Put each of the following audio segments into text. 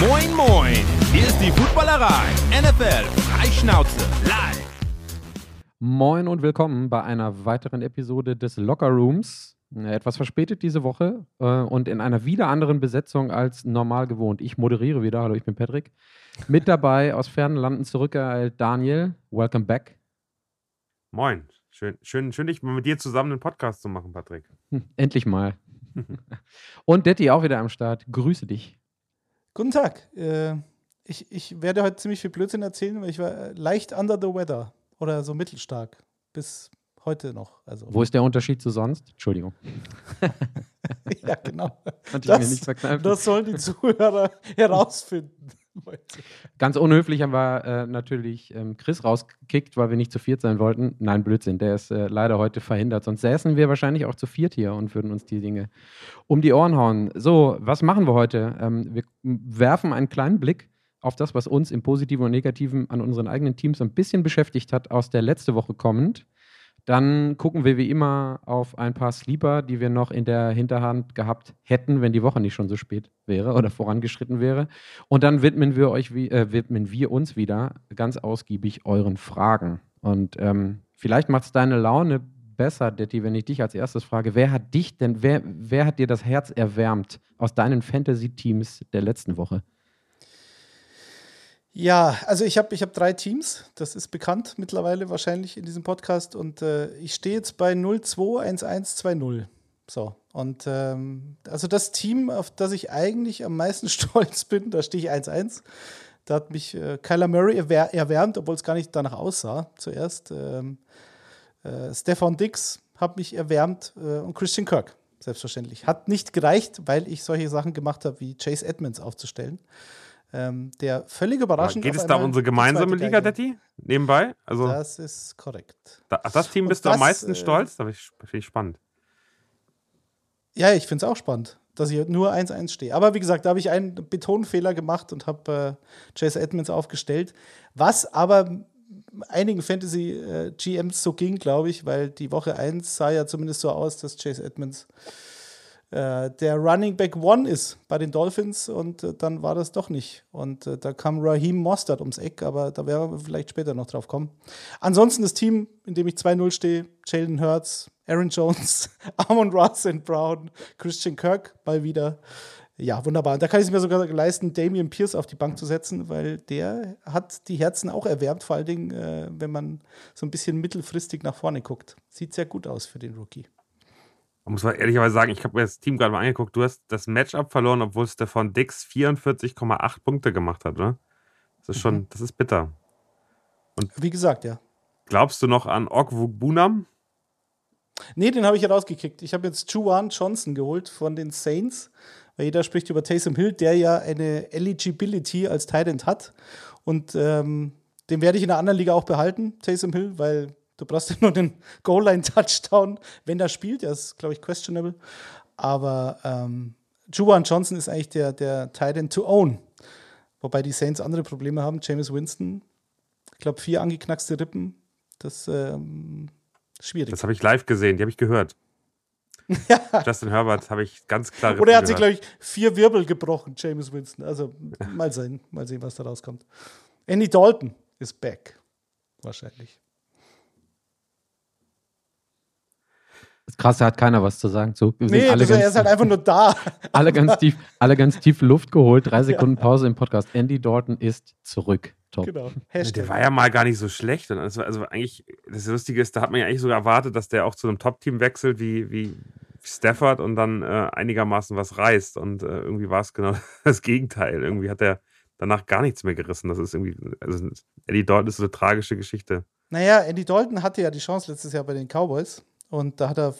Moin, moin! Hier ist die Footballerei. NFL Freischnauze live. Moin und willkommen bei einer weiteren Episode des Locker Rooms. Äh, Etwas verspätet diese Woche äh, und in einer wieder anderen Besetzung als normal gewohnt. Ich moderiere wieder. Hallo, ich bin Patrick. Mit dabei aus fernen Landen zurückgeeilt Daniel. Welcome back. Moin. Schön, schön, schön, dich mal mit dir zusammen einen Podcast zu machen, Patrick. Hm, Endlich mal. und Detti auch wieder am Start. Grüße dich. Guten Tag. Äh, ich, ich werde heute ziemlich viel Blödsinn erzählen, weil ich war äh, leicht under the weather oder so mittelstark. Bis heute noch. Also, Wo ist der Unterschied zu sonst? Entschuldigung. ja, genau. Verkneifen. das sollen die Zuhörer herausfinden. Ganz unhöflich haben wir äh, natürlich ähm, Chris rausgekickt, weil wir nicht zu viert sein wollten. Nein, Blödsinn, der ist äh, leider heute verhindert. Sonst säßen wir wahrscheinlich auch zu viert hier und würden uns die Dinge um die Ohren hauen. So, was machen wir heute? Ähm, wir werfen einen kleinen Blick auf das, was uns im Positiven und Negativen an unseren eigenen Teams ein bisschen beschäftigt hat, aus der letzte Woche kommend. Dann gucken wir wie immer auf ein paar Sleeper, die wir noch in der Hinterhand gehabt hätten, wenn die Woche nicht schon so spät wäre oder vorangeschritten wäre. Und dann widmen wir euch äh, widmen wir uns wieder ganz ausgiebig euren Fragen. Und ähm, vielleicht macht es deine Laune besser, Detti, wenn ich dich als erstes frage, wer hat dich denn, wer, wer hat dir das Herz erwärmt aus deinen Fantasy-Teams der letzten Woche? Ja, also ich habe ich hab drei Teams. Das ist bekannt mittlerweile wahrscheinlich in diesem Podcast. Und äh, ich stehe jetzt bei 021120. So. Und ähm, also das Team, auf das ich eigentlich am meisten stolz bin, da stehe ich 1-1. Da hat mich äh, Kyler Murray erwär erwärmt, obwohl es gar nicht danach aussah zuerst. Ähm, äh, Stefan Dix hat mich erwärmt äh, und Christian Kirk, selbstverständlich. Hat nicht gereicht, weil ich solche Sachen gemacht habe, wie Chase Edmonds aufzustellen. Ähm, der völlig überraschend. Geht auf es da um unsere gemeinsame Liga, Detti? Nebenbei? Also, Das ist korrekt. da, auf das Team bist du am das, meisten äh, stolz? Da finde ich spannend. Ja, ich finde es auch spannend, dass ich nur 1-1 stehe. Aber wie gesagt, da habe ich einen Betonfehler gemacht und habe äh, Chase Edmonds aufgestellt. Was aber einigen Fantasy-GMs so ging, glaube ich, weil die Woche 1 sah ja zumindest so aus, dass Chase Edmonds äh, der Running Back One ist bei den Dolphins und äh, dann war das doch nicht. Und äh, da kam Raheem Mostert ums Eck, aber da werden wir vielleicht später noch drauf kommen. Ansonsten das Team, in dem ich 2-0 stehe, Jalen Hurts, Aaron Jones, Amon Ross and Brown, Christian Kirk mal wieder. Ja, wunderbar. Und da kann ich es mir sogar leisten, Damian Pierce auf die Bank zu setzen, weil der hat die Herzen auch erwärmt, vor allen Dingen, äh, wenn man so ein bisschen mittelfristig nach vorne guckt. Sieht sehr gut aus für den Rookie. Man muss mal ehrlicherweise sagen, ich habe mir das Team gerade mal angeguckt. Du hast das Matchup verloren, obwohl Stefan Dix 44,8 Punkte gemacht hat, oder? Das ist schon, Mhm. das ist bitter. Wie gesagt, ja. Glaubst du noch an Bunam? Nee, den habe ich ja rausgekickt. Ich habe jetzt Juwan Johnson geholt von den Saints, weil jeder spricht über Taysom Hill, der ja eine Eligibility als Tight hat. Und ähm, den werde ich in einer anderen Liga auch behalten, Taysom Hill, weil du brauchst ja nur den Goal-Line-Touchdown, wenn er spielt. Der ist, glaube ich, questionable. Aber ähm, Juwan Johnson ist eigentlich der, der Tight to own. Wobei die Saints andere Probleme haben. James Winston, ich glaube, vier angeknackste Rippen. Das ähm, ist schwierig. Das habe ich live gesehen, die habe ich gehört. Justin Herbert habe ich ganz klar Oder er hat sich, glaube ich, vier Wirbel gebrochen, James Winston. Also mal sehen, mal sehen, was da rauskommt. Andy Dalton ist back. Wahrscheinlich. Das Krasse hat keiner was zu sagen zu. Wir Nee, alle das, er ganz, ist halt einfach nur da. alle ganz tief, alle ganz tief Luft geholt. Drei Sekunden Pause im Podcast. Andy Dalton ist zurück. Top. genau. Der war ja mal gar nicht so schlecht. War, also eigentlich, das Lustige ist, da hat man ja eigentlich sogar erwartet, dass der auch zu einem Top-Team wechselt wie, wie Stafford und dann äh, einigermaßen was reißt. Und äh, irgendwie war es genau das Gegenteil. Irgendwie hat er danach gar nichts mehr gerissen. Das ist irgendwie, also Eddie Dalton ist so eine tragische Geschichte. Naja, Andy Dalton hatte ja die Chance letztes Jahr bei den Cowboys. Und da hat er,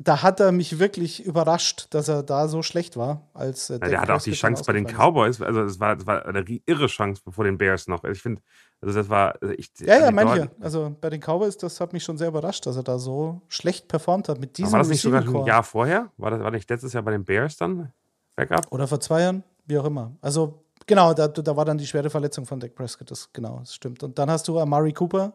da hat er mich wirklich überrascht, dass er da so schlecht war. Als, äh, Ja, der hatte auch die Chance bei den Cowboys. Also es war, war eine irre Chance vor den Bears noch. Also ich finde, also das war, also ich. Ja, ja, Andy manche. Also bei den Cowboys, das hat mich schon sehr überrascht, dass er da so schlecht performt hat mit diesem war das nicht sogar ein. Jahr vorher? War das war nicht letztes Jahr bei den Bears dann? Backup? Oder vor zwei Jahren, wie auch immer. Also, genau, da, da war dann die schwere Verletzung von Dak Prescott, das genau, das stimmt. Und dann hast du Amari Cooper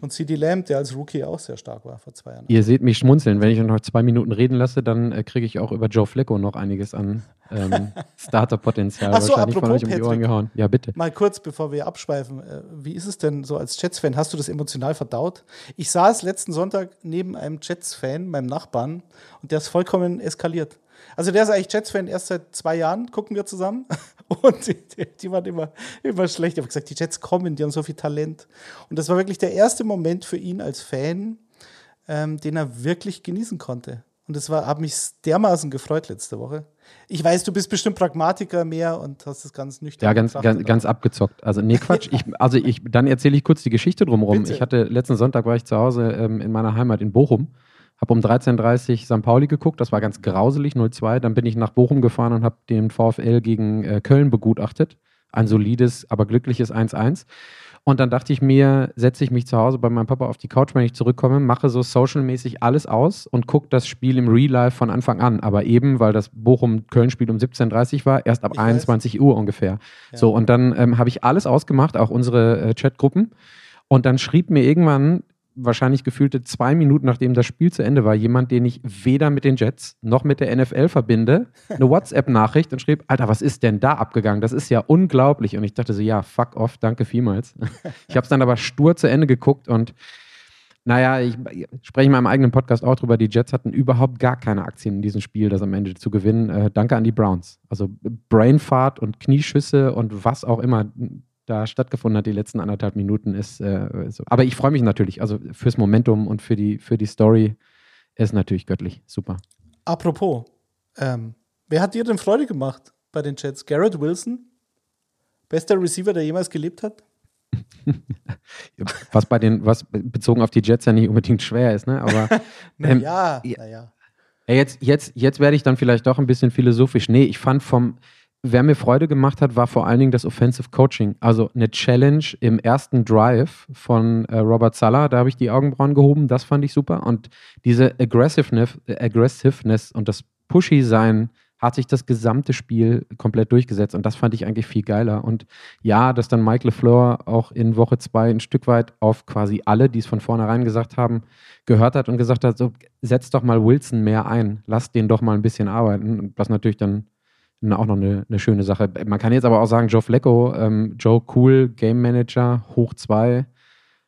Und CD Lamb, der als Rookie auch sehr stark war vor zwei Jahren. Ihr seht mich schmunzeln. Wenn ich noch zwei Minuten reden lasse, dann äh, kriege ich auch über Joe Flecko noch einiges an ähm, Starterpotenzial Ach so, wahrscheinlich von apropos euch um die Ohren gehauen. Ja, bitte. Mal kurz, bevor wir abschweifen, äh, wie ist es denn so als Jets-Fan? Hast du das emotional verdaut? Ich saß letzten Sonntag neben einem Jets-Fan, meinem Nachbarn, und der ist vollkommen eskaliert. Also der ist eigentlich Jets-Fan erst seit zwei Jahren, gucken wir zusammen. Und die, die, waren immer, immer schlecht. Ich habe gesagt, die Jets kommen, die haben so viel Talent. Und das war wirklich der erste Moment für ihn als Fan, ähm, den er wirklich genießen konnte. Und das war, hat mich dermaßen gefreut letzte Woche. Ich weiß, du bist bestimmt Pragmatiker mehr und hast das ganz nüchtern Ja, ganz, ganz, ganz abgezockt. Also, nee, Quatsch. Ich, also, ich, dann erzähle ich kurz die Geschichte drumherum. Bitte. Ich hatte letzten Sonntag war ich zu Hause ähm, in meiner Heimat in Bochum, habe um 13.30 Uhr St. Pauli geguckt. Das war ganz grauselig, 0-2. Dann bin ich nach Bochum gefahren und habe den VfL gegen äh, Köln begutachtet. Ein solides, aber glückliches 1-1. Und dann dachte ich mir, setze ich mich zu Hause bei meinem Papa auf die Couch, wenn ich zurückkomme, mache so socialmäßig alles aus und gucke das Spiel im Real Life von Anfang an. Aber eben, weil das Bochum-Köln-Spiel um 17.30 Uhr war, erst ab Ich weiß. 21 Uhr ungefähr. Ja. So, und dann ähm, habe ich alles ausgemacht, auch unsere äh, Chatgruppen. Und dann schrieb mir irgendwann, wahrscheinlich gefühlte zwei Minuten nachdem das Spiel zu Ende war, jemand, den ich weder mit den Jets noch mit der NFL verbinde, eine WhatsApp-Nachricht und schrieb, Alter, was ist denn da abgegangen? Das ist ja unglaublich. Und ich dachte so, ja, fuck off, danke vielmals. Ich habe es dann aber stur zu Ende geguckt und naja, ich spreche in meinem eigenen Podcast auch drüber, die Jets hatten überhaupt gar keine Aktien in diesem Spiel, das am Ende zu gewinnen. Äh, danke an die Browns. Also Brainfart und Knieschüsse und was auch immer da stattgefunden hat, die letzten anderthalb Minuten ist äh, so. Aber ich freue mich natürlich, also fürs Momentum und für die, für die Story ist natürlich göttlich. Super. Apropos, ähm, wer hat dir denn Freude gemacht bei den Jets? Garrett Wilson? Bester Receiver, der jemals gelebt hat? Was bei den, was bezogen auf die Jets ja nicht unbedingt schwer ist, ne? Aber ähm, ja, ja. naja. Ja, jetzt, jetzt, jetzt werde ich dann vielleicht doch ein bisschen philosophisch. Nee, ich fand vom, wer mir Freude gemacht hat, war vor allen Dingen das Offensive Coaching. Also eine Challenge im ersten Drive von äh, Robert Sala, da habe ich die Augenbrauen gehoben, das fand ich super. Und diese Aggressiveness, äh, Aggressiveness und das Pushy-Sein hat sich das gesamte Spiel komplett durchgesetzt und das fand ich eigentlich viel geiler. Und ja, dass dann Mike LeFleur auch in Woche zwei ein Stück weit auf quasi alle, die es von vornherein gesagt haben, gehört hat und gesagt hat, so, setz doch mal Wilson mehr ein, lass den doch mal ein bisschen arbeiten. Und Das natürlich dann auch noch eine, eine schöne Sache. Man kann jetzt aber auch sagen, Joe Flacco, ähm, Joe Cool, Game Manager, hoch zwei,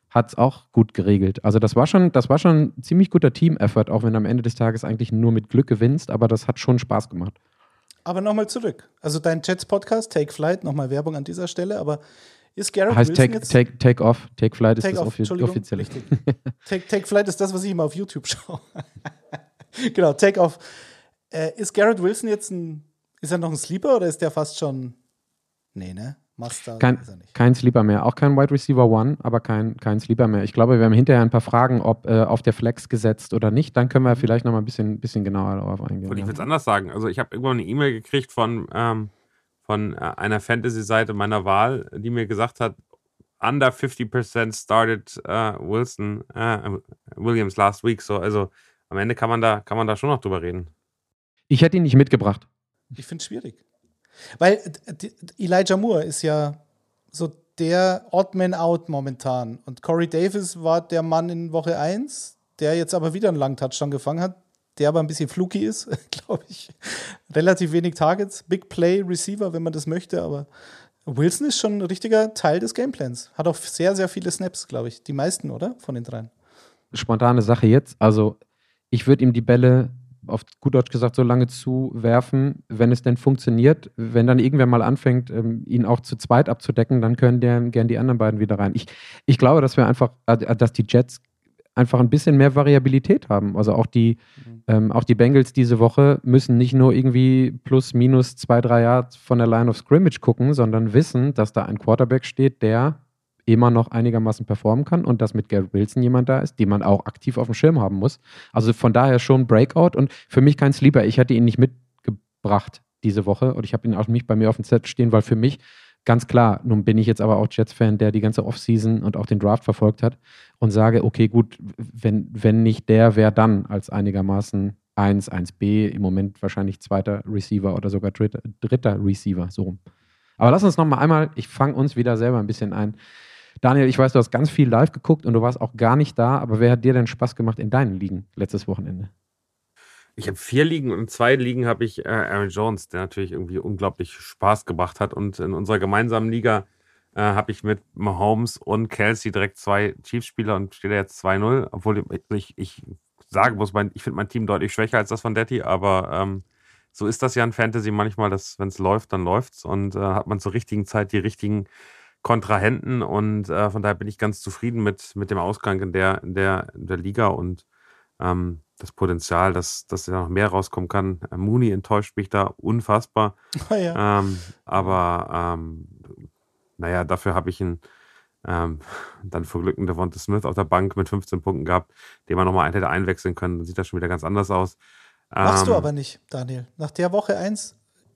hat es auch gut geregelt. Also das war schon, das war schon ein ziemlich guter Team-Effort, auch wenn du am Ende des Tages eigentlich nur mit Glück gewinnst, aber das hat schon Spaß gemacht. Aber nochmal zurück. Also dein Jets-Podcast, Take Flight, nochmal Werbung an dieser Stelle, aber ist Garrett heißt Wilson take, jetzt... take, take Off, Take Flight ist Take das Off, Entschuldigung, offizielle. richtig. Take, Take Flight ist das, was ich immer auf YouTube schaue. genau, Take Off. Äh, ist Garrett Wilson jetzt ein, ist er noch ein Sleeper oder ist der fast schon, nee, ne? Master Kein, ist er nicht. kein Sleeper mehr. Auch kein Wide Receiver One, aber kein, kein Sleeper mehr. Ich glaube, wir haben hinterher ein paar Fragen, ob äh, auf der Flex gesetzt oder nicht. Dann können wir vielleicht noch mal ein bisschen, bisschen genauer darauf eingehen. Und ich würde es anders sagen. Also ich habe irgendwann eine E-Mail gekriegt von, ähm, von äh, einer Fantasy-Seite meiner Wahl, die mir gesagt hat, under 50% started äh, Wilson, äh, Williams last week. So, also am Ende kann man da, kann man da schon noch drüber reden. Ich hätte ihn nicht mitgebracht. Ich finde es schwierig. Weil Elijah Moore ist ja so der Odd Man Out momentan. Und Corey Davis war der Mann in Woche 1, der jetzt aber wieder einen langen Touchdown gefangen hat, der aber ein bisschen fluky ist, glaube ich. Relativ wenig Targets, Big Play Receiver, wenn man das möchte, aber Wilson ist schon ein richtiger Teil des Gameplans. Hat auch sehr, sehr viele Snaps, glaube ich. Die meisten, oder? Von den dreien. Spontane Sache jetzt. Also, ich würde ihm die Bälle auf gut Deutsch gesagt so lange zuwerfen, wenn es denn funktioniert. Wenn dann irgendwer mal anfängt, ähm, ihn auch zu zweit abzudecken, dann können der, gern die anderen beiden wieder rein. Ich, ich glaube, dass wir einfach, äh, dass die Jets einfach ein bisschen mehr Variabilität haben. Also auch die, ähm, auch die Bengals diese Woche müssen nicht nur irgendwie plus minus zwei, drei Yards von der Line of Scrimmage gucken, sondern wissen, dass da ein Quarterback steht, der immer noch einigermaßen performen kann und dass mit Garrett Wilson jemand da ist, den man auch aktiv auf dem Schirm haben muss. Also von daher schon Breakout und für mich kein Sleeper. Ich hatte ihn nicht mitgebracht diese Woche und ich habe ihn auch nicht bei mir auf dem Set stehen, weil für mich ganz klar, nun bin ich jetzt aber auch Jets-Fan, der die ganze Offseason und auch den Draft verfolgt hat und sage, okay, gut, wenn, wenn nicht der, wer dann als einigermaßen 1, 1b, im Moment wahrscheinlich zweiter Receiver oder sogar dritter, dritter Receiver, so rum. Aber lass uns noch mal einmal, ich fange uns wieder selber ein bisschen ein. Daniel, ich weiß, du hast ganz viel live geguckt und du warst auch gar nicht da, aber wer hat dir denn Spaß gemacht in deinen Ligen letztes Wochenende? Ich habe vier Ligen und in zwei Ligen habe ich äh, Aaron Jones, der natürlich irgendwie unglaublich Spaß gebracht hat. Und in unserer gemeinsamen Liga äh, habe ich mit Mahomes und Kelsey direkt zwei Chiefs-Spieler und stehe da jetzt 2-0. Obwohl ich, ich sagen muss, mein, ich finde mein Team deutlich schwächer als das von Detti, aber ähm, so ist das ja in Fantasy manchmal, dass wenn es läuft, dann läuft's und äh, hat man zur richtigen Zeit die richtigen Kontrahenten und äh, von daher bin ich ganz zufrieden mit, mit dem Ausgang in der, in der, in der Liga und ähm, das Potenzial, dass, dass da noch mehr rauskommen kann. Äh, Mooney enttäuscht mich da unfassbar. Oh ja. ähm, aber ähm, naja, dafür habe ich einen ähm, dann vor Glück einen Devonta Smith auf der Bank mit 15 Punkten gehabt, den man nochmal hätte einwechseln können. Dann sieht das schon wieder ganz anders aus. Machst du Ähm, aber nicht, Daniel. Nach der Woche 1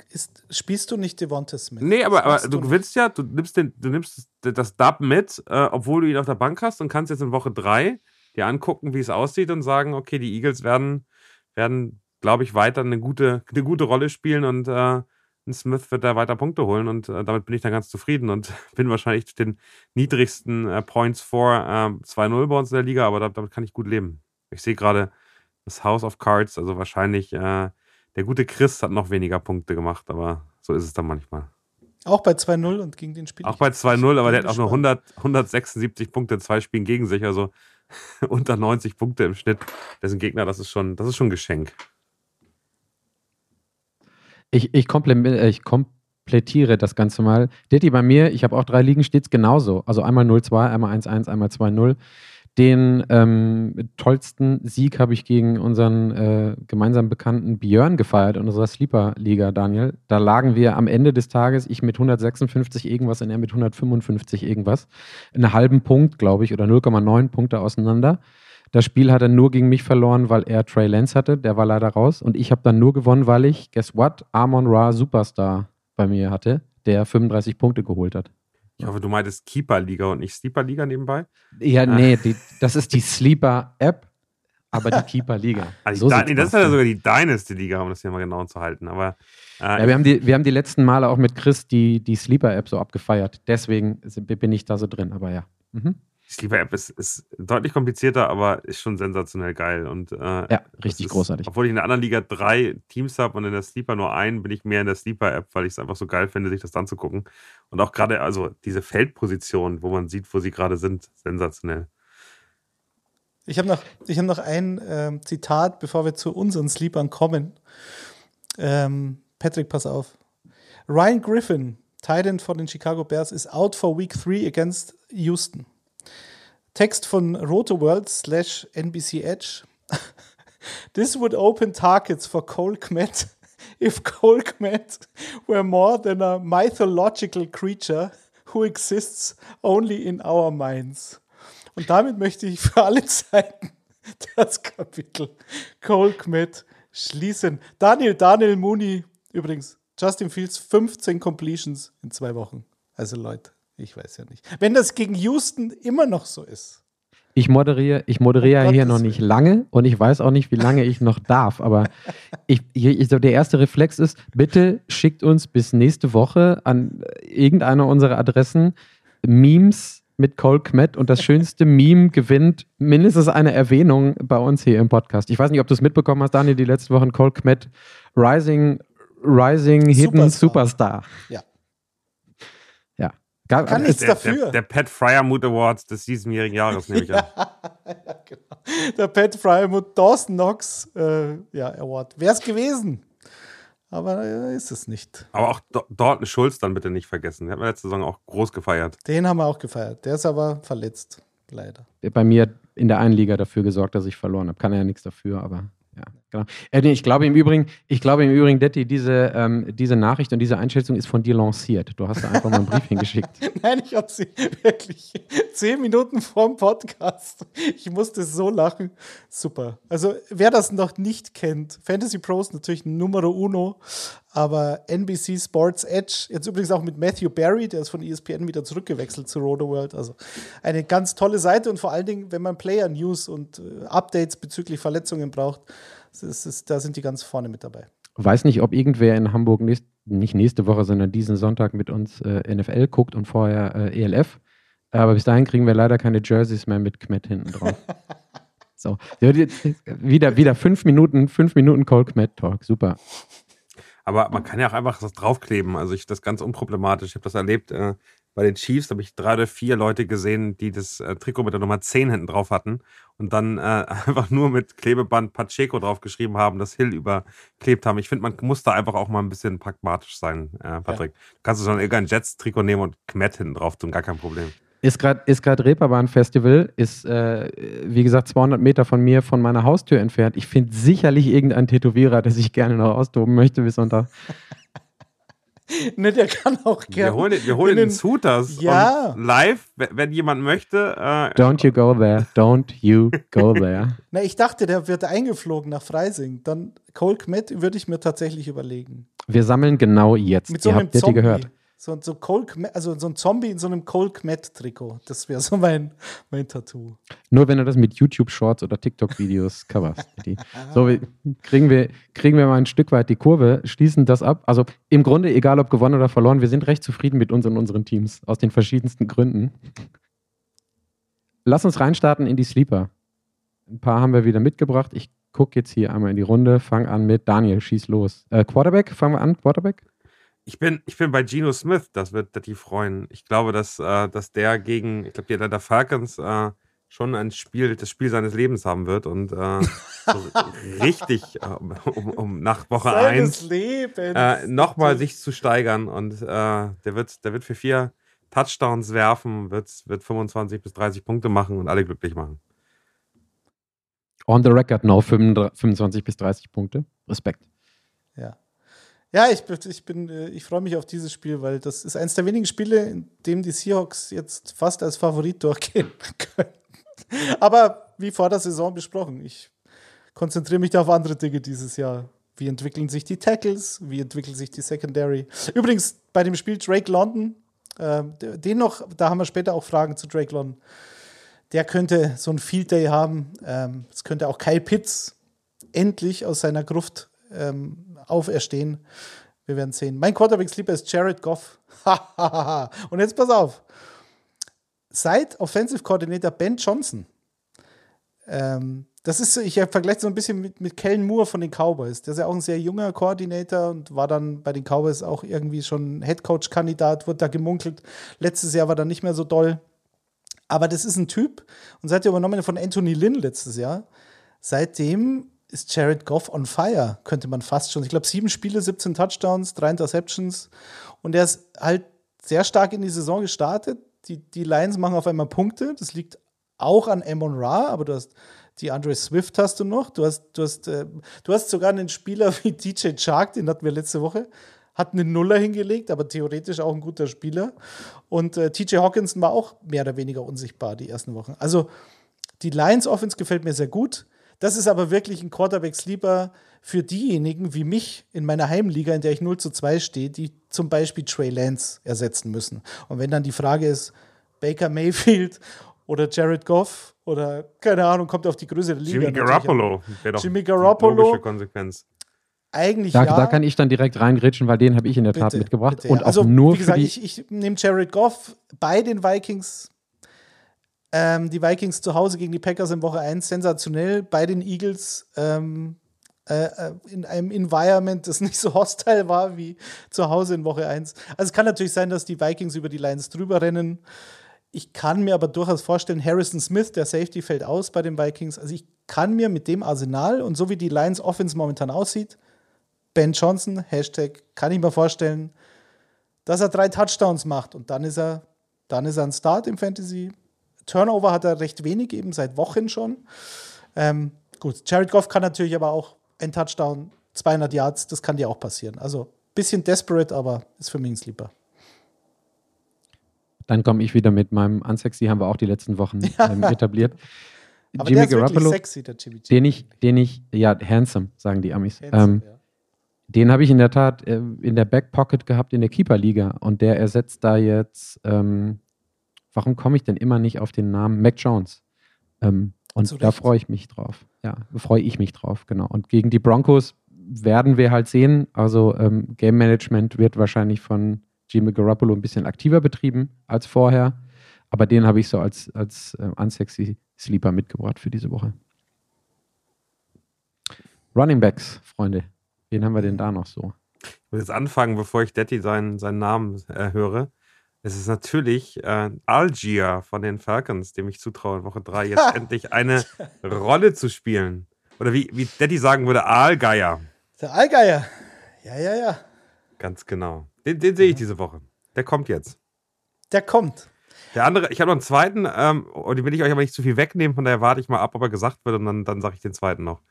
ist, spielst du nicht Devonta Smith. Nee, aber, aber du nicht. gewinnst ja, du nimmst, den, du nimmst das Dub mit, äh, obwohl du ihn auf der Bank hast und kannst jetzt in Woche 3 dir angucken, wie es aussieht und sagen, okay, die Eagles werden, werden glaube ich, weiter eine gute, eine gute Rolle spielen und äh, ein Smith wird da weiter Punkte holen und äh, damit bin ich dann ganz zufrieden und bin wahrscheinlich den niedrigsten äh, Points vor äh, 2-0 bei uns in der Liga, aber da, damit kann ich gut leben. Ich sehe gerade das House of Cards, also wahrscheinlich äh, der gute Chris hat noch weniger Punkte gemacht, aber so ist es dann manchmal. Auch bei 2-0 und gegen den Spieler. Auch bei 2-0, aber der hat auch nur 100, 176 Punkte in zwei Spielen gegen sich, also unter 90 Punkte im Schnitt. Dessen Gegner, das ist schon, das ist schon ein Geschenk. Ich, ich, äh, ich komplettiere das Ganze mal. Ditti, bei mir, ich habe auch drei Ligen, steht es genauso. Also einmal 0-2, einmal 1-1, einmal 2-0. Den ähm, tollsten Sieg habe ich gegen unseren äh, gemeinsamen Bekannten Björn gefeiert in unserer Sleeper-Liga, Daniel. Da lagen wir am Ende des Tages, ich mit 156 irgendwas und er mit 155 irgendwas. Einen halben Punkt, glaube ich, oder 0,9 Punkte auseinander. Das Spiel hat er nur gegen mich verloren, weil er Trey Lance hatte. Der war leider raus. Und ich habe dann nur gewonnen, weil ich, guess what, Amon Ra Superstar bei mir hatte, der 35 Punkte geholt hat. Ich hoffe, du meintest Keeper-Liga und nicht Sleeper-Liga nebenbei. Ja, nee, die, das ist die Sleeper-App, aber die Keeper-Liga. Also So nee, das ist ja sogar die Dynasty-Liga, um das hier mal genau zu halten. Aber äh, Ja, wir haben, die, wir haben die letzten Male auch mit Chris die, die Sleeper-App so abgefeiert. Deswegen bin ich da so drin, aber ja. Mhm. Die Sleeper-App ist, ist deutlich komplizierter, aber ist schon sensationell geil. Und, äh, Ja, richtig ist, großartig. Obwohl ich in der anderen Liga drei Teams habe und in der Sleeper nur einen, bin ich mehr in der Sleeper-App, weil ich es einfach so geil finde, sich das anzugucken. Und auch gerade, also diese Feldposition, wo man sieht, wo sie gerade sind, sensationell. Ich habe noch, ich hab noch ein ähm, Zitat, bevor wir zu unseren Sleepern kommen. Ähm, Patrick, pass auf. Ryan Griffin, Titan von den Chicago Bears, ist out for Week 3 against Houston. Text von RotoWorld slash NBC Edge. This would open targets for Cole Kmet if Cole Kmet were more than a mythological creature who exists only in our minds. Und damit möchte ich für alle Zeiten das Kapitel Cole Kmet schließen. Daniel, Daniel Mooney, übrigens, Justin Fields 15 Completions in zwei Wochen. Also Leute, ich weiß ja nicht. Wenn das gegen Houston immer noch so ist. Ich moderiere, ich moderiere Um hier noch nicht lange und ich weiß auch nicht, wie lange ich noch darf. Aber ich, ich, der erste Reflex ist, bitte schickt uns bis nächste Woche an irgendeine unserer Adressen Memes mit Cole Kmet und das schönste Meme gewinnt mindestens eine Erwähnung bei uns hier im Podcast. Ich weiß nicht, ob du es mitbekommen hast, Daniel, die letzten Wochen Cole Kmet Rising, Rising Hidden Superstar. Superstar. Ja. Gab, Kann nichts Der, dafür. der, der Pat Fryermuth Award des diesjährigen Jahres, nehme ich an. genau. Der Pat Fryermuth Dawson Knox äh, ja, Award. Wäre es gewesen. Aber äh, ist es nicht. Aber auch Do Dalton Schulz dann bitte nicht vergessen. Den hat man letzte Saison auch groß gefeiert. Den haben wir auch gefeiert. Der ist aber verletzt. Leider. bei mir in der einen Liga dafür gesorgt, dass ich verloren habe. Kann er ja nichts dafür, aber ja, genau. Äh, nee, ich glaube im Übrigen, ich glaube im Übrigen, Detti, diese, ähm, diese Nachricht und diese Einschätzung ist von dir lanciert. Du hast da einfach mal einen Brief hingeschickt. Nein, ich habe sie wirklich zehn Minuten vorm Podcast. Ich musste so lachen. Super. Also, wer das noch nicht kennt, Fantasy Pros natürlich Numero uno, aber NBC Sports Edge, jetzt übrigens auch mit Matthew Barry, der ist von ESPN wieder zurückgewechselt zu RotoWorld. Also eine ganz tolle Seite und vor allen Dingen, wenn man Player News und äh, Updates bezüglich Verletzungen braucht, ist, da sind die ganz vorne mit dabei. Weiß nicht, ob irgendwer in Hamburg nächst, nicht nächste Woche, sondern diesen Sonntag mit uns äh, NFL guckt und vorher äh, ELF. Aber bis dahin kriegen wir leider keine Jerseys mehr mit Kmet hinten drauf. so, wieder, wieder fünf Minuten, fünf Minuten Cole Kmet Talk. Super. Aber man kann ja auch einfach das draufkleben. Also ich das ganz unproblematisch. Ich habe das erlebt äh, bei den Chiefs. Habe ich drei oder vier Leute gesehen, die das äh, Trikot mit der Nummer 10 hinten drauf hatten und dann äh, einfach nur mit Klebeband Pacheco draufgeschrieben haben, das Hill überklebt haben. Ich finde, man muss da einfach auch mal ein bisschen pragmatisch sein, äh, Patrick. Ja. Du kannst du schon irgendein Jets-Trikot nehmen und Kmet hinten drauf tun, gar kein Problem. Ist gerade ist Reeperbahn-Festival, ist äh, wie gesagt 200 Meter von mir, von meiner Haustür entfernt. Ich finde sicherlich irgendein Tätowierer, der sich gerne noch austoben möchte bis Sonntag. ne, der kann auch gerne. Wir holen, wir holen den Sutas. Ja. live, wenn jemand möchte. Äh, Don't you go there. Don't you go there. Na, ich dachte, der wird eingeflogen nach Freising. Dann Cole Kmet würde ich mir tatsächlich überlegen. Wir sammeln genau jetzt. Mit so einem Zombie. gehört. So, so, Cole, also so ein Zombie in so einem Cole Kmet-Trikot. Das wäre so mein, mein Tattoo. Nur wenn du das mit YouTube-Shorts oder TikTok-Videos coverst. so kriegen wir, kriegen wir mal ein Stück weit die Kurve, schließen das ab. Also im Grunde, egal ob gewonnen oder verloren, wir sind recht zufrieden mit uns und unseren Teams. Aus den verschiedensten Gründen. Lass uns reinstarten in die Sleeper. Ein paar haben wir wieder mitgebracht. Ich gucke jetzt hier einmal in die Runde. Fang an mit Daniel, schieß los. Äh, Quarterback, fangen wir an. Quarterback? Ich bin, ich bin bei Geno Smith, das wird die freuen. Ich glaube, dass, äh, dass der gegen, ich glaube, die Atlanta Falcons äh, schon ein Spiel, das Spiel seines Lebens haben wird und äh, so richtig äh, um, um, nach Woche 1 äh, nochmal sich zu steigern. Und äh, der, wird, der wird für vier Touchdowns werfen, wird, wird 25 bis 30 Punkte machen und alle glücklich machen. On the record now 25 bis 30 Punkte. Respekt. Ja. Ja, ich, ich, bin, äh, ich freue mich auf dieses Spiel, weil das ist eines der wenigen Spiele, in dem die Seahawks jetzt fast als Favorit durchgehen können. Aber wie vor der Saison besprochen, ich konzentriere mich da auf andere Dinge dieses Jahr. Wie entwickeln sich die Tackles? Wie entwickelt sich die Secondary? Übrigens, bei dem Spiel Drake London, äh, den noch, da haben wir später auch Fragen zu Drake London. Der könnte so ein Field Day haben. Ähm, es könnte auch Kyle Pitts endlich aus seiner Gruft ähm, auferstehen. Wir werden sehen. Mein Quarterback-Sleeper ist Jared Goff. Und jetzt pass auf. Seit Offensive Coordinator Ben Johnson, ähm, das ist, ich vergleiche so ein bisschen mit, mit Kellen Moore von den Cowboys. Der ist ja auch ein sehr junger Koordinator und war dann bei den Cowboys auch irgendwie schon Headcoach-Kandidat, wurde da gemunkelt. Letztes Jahr war er nicht mehr so doll. Aber das ist ein Typ und seid ihr übernommen von Anthony Lynn letztes Jahr. Seitdem ist Jared Goff on fire, könnte man fast schon. Ich glaube, sieben Spiele, 17 Touchdowns, drei Interceptions. Und er ist halt sehr stark in die Saison gestartet. Die, die Lions machen auf einmal Punkte. Das liegt auch an Amon Ra, aber du hast die Andre Swift hast du noch. Du hast, du hast, äh, du hast sogar einen Spieler wie DJ Chark, den hatten wir letzte Woche, hat einen Nuller hingelegt, aber theoretisch auch ein guter Spieler. Und äh, TJ Hawkinson war auch mehr oder weniger unsichtbar die ersten Wochen. Also die Lions Offense gefällt mir sehr gut. Das ist aber wirklich ein Quarterback-Sleeper für diejenigen wie mich in meiner Heimliga, in der ich 0 zu 2 stehe, die zum Beispiel Trey Lance ersetzen müssen. Und wenn dann die Frage ist, Baker Mayfield oder Jared Goff oder keine Ahnung, kommt auf die Größe der Liga. Jimmy Garoppolo wäre Jimmy Garoppolo. Logische Konsequenz. Eigentlich da, ja. Da kann ich dann direkt reingrätschen, weil den habe ich in der Tat bitte, mitgebracht. Bitte, ja. Und auch also, nur wie gesagt, ich, ich nehme Jared Goff bei den Vikings ähm, die Vikings zu Hause gegen die Packers in Woche 1 sensationell. Bei den Eagles ähm, äh, äh, in einem Environment, das nicht so hostile war wie zu Hause in Woche 1. Also es kann natürlich sein, dass die Vikings über die Lions drüber rennen. Ich kann mir aber durchaus vorstellen, Harrison Smith, der Safety, fällt aus bei den Vikings. Also ich kann mir mit dem Arsenal und so wie die Lions Offense momentan aussieht, Ben Johnson, Hashtag, kann ich mir vorstellen, dass er drei Touchdowns macht und dann ist er, dann ist er ein Start im Fantasy. Turnover hat er recht wenig, eben seit Wochen schon. Ähm, gut, Jared Goff kann natürlich aber auch ein Touchdown, 200 Yards, das kann dir auch passieren. Also bisschen desperate, aber ist für mich ein Sleeper. Dann komme ich wieder mit meinem Unsexy, haben wir auch die letzten Wochen ähm, etabliert. Aber Jimmy der ist Garoppolo, sexy, der Jimmy Den ich, den ich, ja, handsome, sagen die Amis. Handsome, ähm, ja. Den habe ich in der Tat äh, in der Backpocket gehabt in der Keeper-Liga und der ersetzt da jetzt ähm, warum komme ich denn immer nicht auf den Namen Mac Jones? Ähm, und Zurecht. da freue ich mich drauf. Ja, freue ich mich drauf, genau. Und gegen die Broncos werden wir halt sehen. Also ähm, Game Management wird wahrscheinlich von Jimmy Garoppolo ein bisschen aktiver betrieben als vorher. Aber den habe ich so als, als äh, unsexy Sleeper mitgebracht für diese Woche. Running Backs, Freunde. Wen haben wir denn da noch so? Ich will jetzt anfangen, bevor ich Detti seinen, seinen Namen äh, höre. Es ist natürlich äh, Algier von den Falcons, dem ich zutraue, in Woche 3 jetzt endlich eine Rolle zu spielen. Oder wie, wie Detti sagen würde, Aalgeier. Der Allgeier. Ja, ja, ja. Ganz genau. Den, den sehe ich diese Woche. Der kommt jetzt. Der kommt. Der andere, ich habe noch einen zweiten, ähm, und den will ich euch aber nicht zu viel wegnehmen, von daher warte ich mal ab, ob er gesagt wird und dann, dann sage ich den zweiten noch.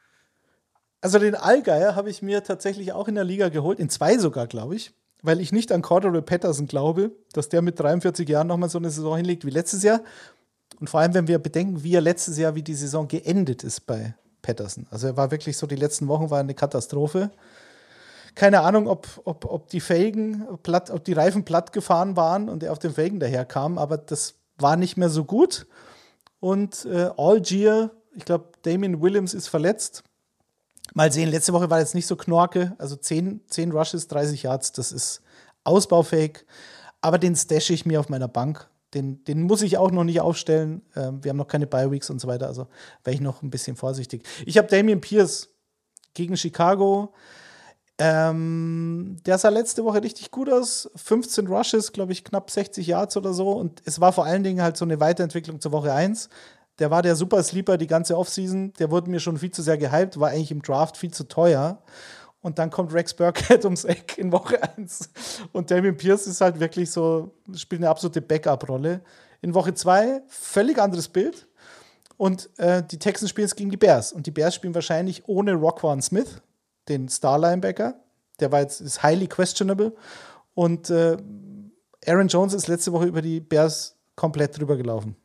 Also den Allgeier habe ich mir tatsächlich auch in der Liga geholt, in zwei sogar, glaube ich, weil ich nicht an Cordero Patterson glaube, dass der mit 43 Jahren nochmal so eine Saison hinlegt wie letztes Jahr. Und vor allem, wenn wir bedenken, wie er letztes Jahr, wie die Saison geendet ist bei Patterson. Also er war wirklich so, die letzten Wochen war eine Katastrophe. Keine Ahnung, ob, ob, ob die Felgen platt, ob die Reifen platt gefahren waren und er auf den Felgen daherkam, aber das war nicht mehr so gut. Und äh, Algier, ich glaube, Damien Williams ist verletzt. Mal sehen, letzte Woche war jetzt nicht so knorke, also 10, 10 Rushes, 30 Yards, das ist ausbaufähig. Aber den stashe ich mir auf meiner Bank. Den, den muss ich auch noch nicht aufstellen. Ähm, wir haben noch keine Bye-Weeks und so weiter, also wäre ich noch ein bisschen vorsichtig. Ich habe Damian Pierce gegen Chicago. Ähm, der sah letzte Woche richtig gut aus. 15 Rushes, glaube ich, knapp 60 Yards oder so. Und es war vor allen Dingen halt so eine Weiterentwicklung zur Woche 1. Der war der Super Sleeper die ganze Offseason. Der wurde mir schon viel zu sehr gehypt, war eigentlich im Draft viel zu teuer. Und dann kommt Rex Burkhead ums Eck in Woche 1. Und Damien Pierce ist halt wirklich so, spielt eine absolute Backup-Rolle. In Woche 2 völlig anderes Bild. Und äh, die Texans spielen jetzt gegen die Bears. Und die Bears spielen wahrscheinlich ohne Rockwan Smith, den Star-Linebacker. Der war jetzt ist highly questionable. Und äh, Aaron Jones ist letzte Woche über die Bears komplett drüber gelaufen.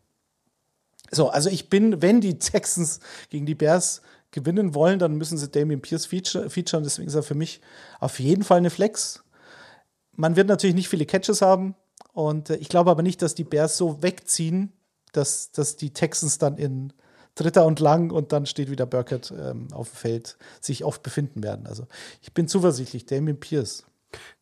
So, also ich bin, wenn die Texans gegen die Bears gewinnen wollen, dann müssen sie Damien Pierce feature, featuren. Deswegen ist er für mich auf jeden Fall eine Flex. Man wird natürlich nicht viele Catches haben. Und äh, ich glaube aber nicht, dass die Bears so wegziehen, dass, dass die Texans dann in Dritter und Lang und dann steht wieder Burkett ähm, auf dem Feld, sich oft befinden werden. Also ich bin zuversichtlich, Damien Pierce.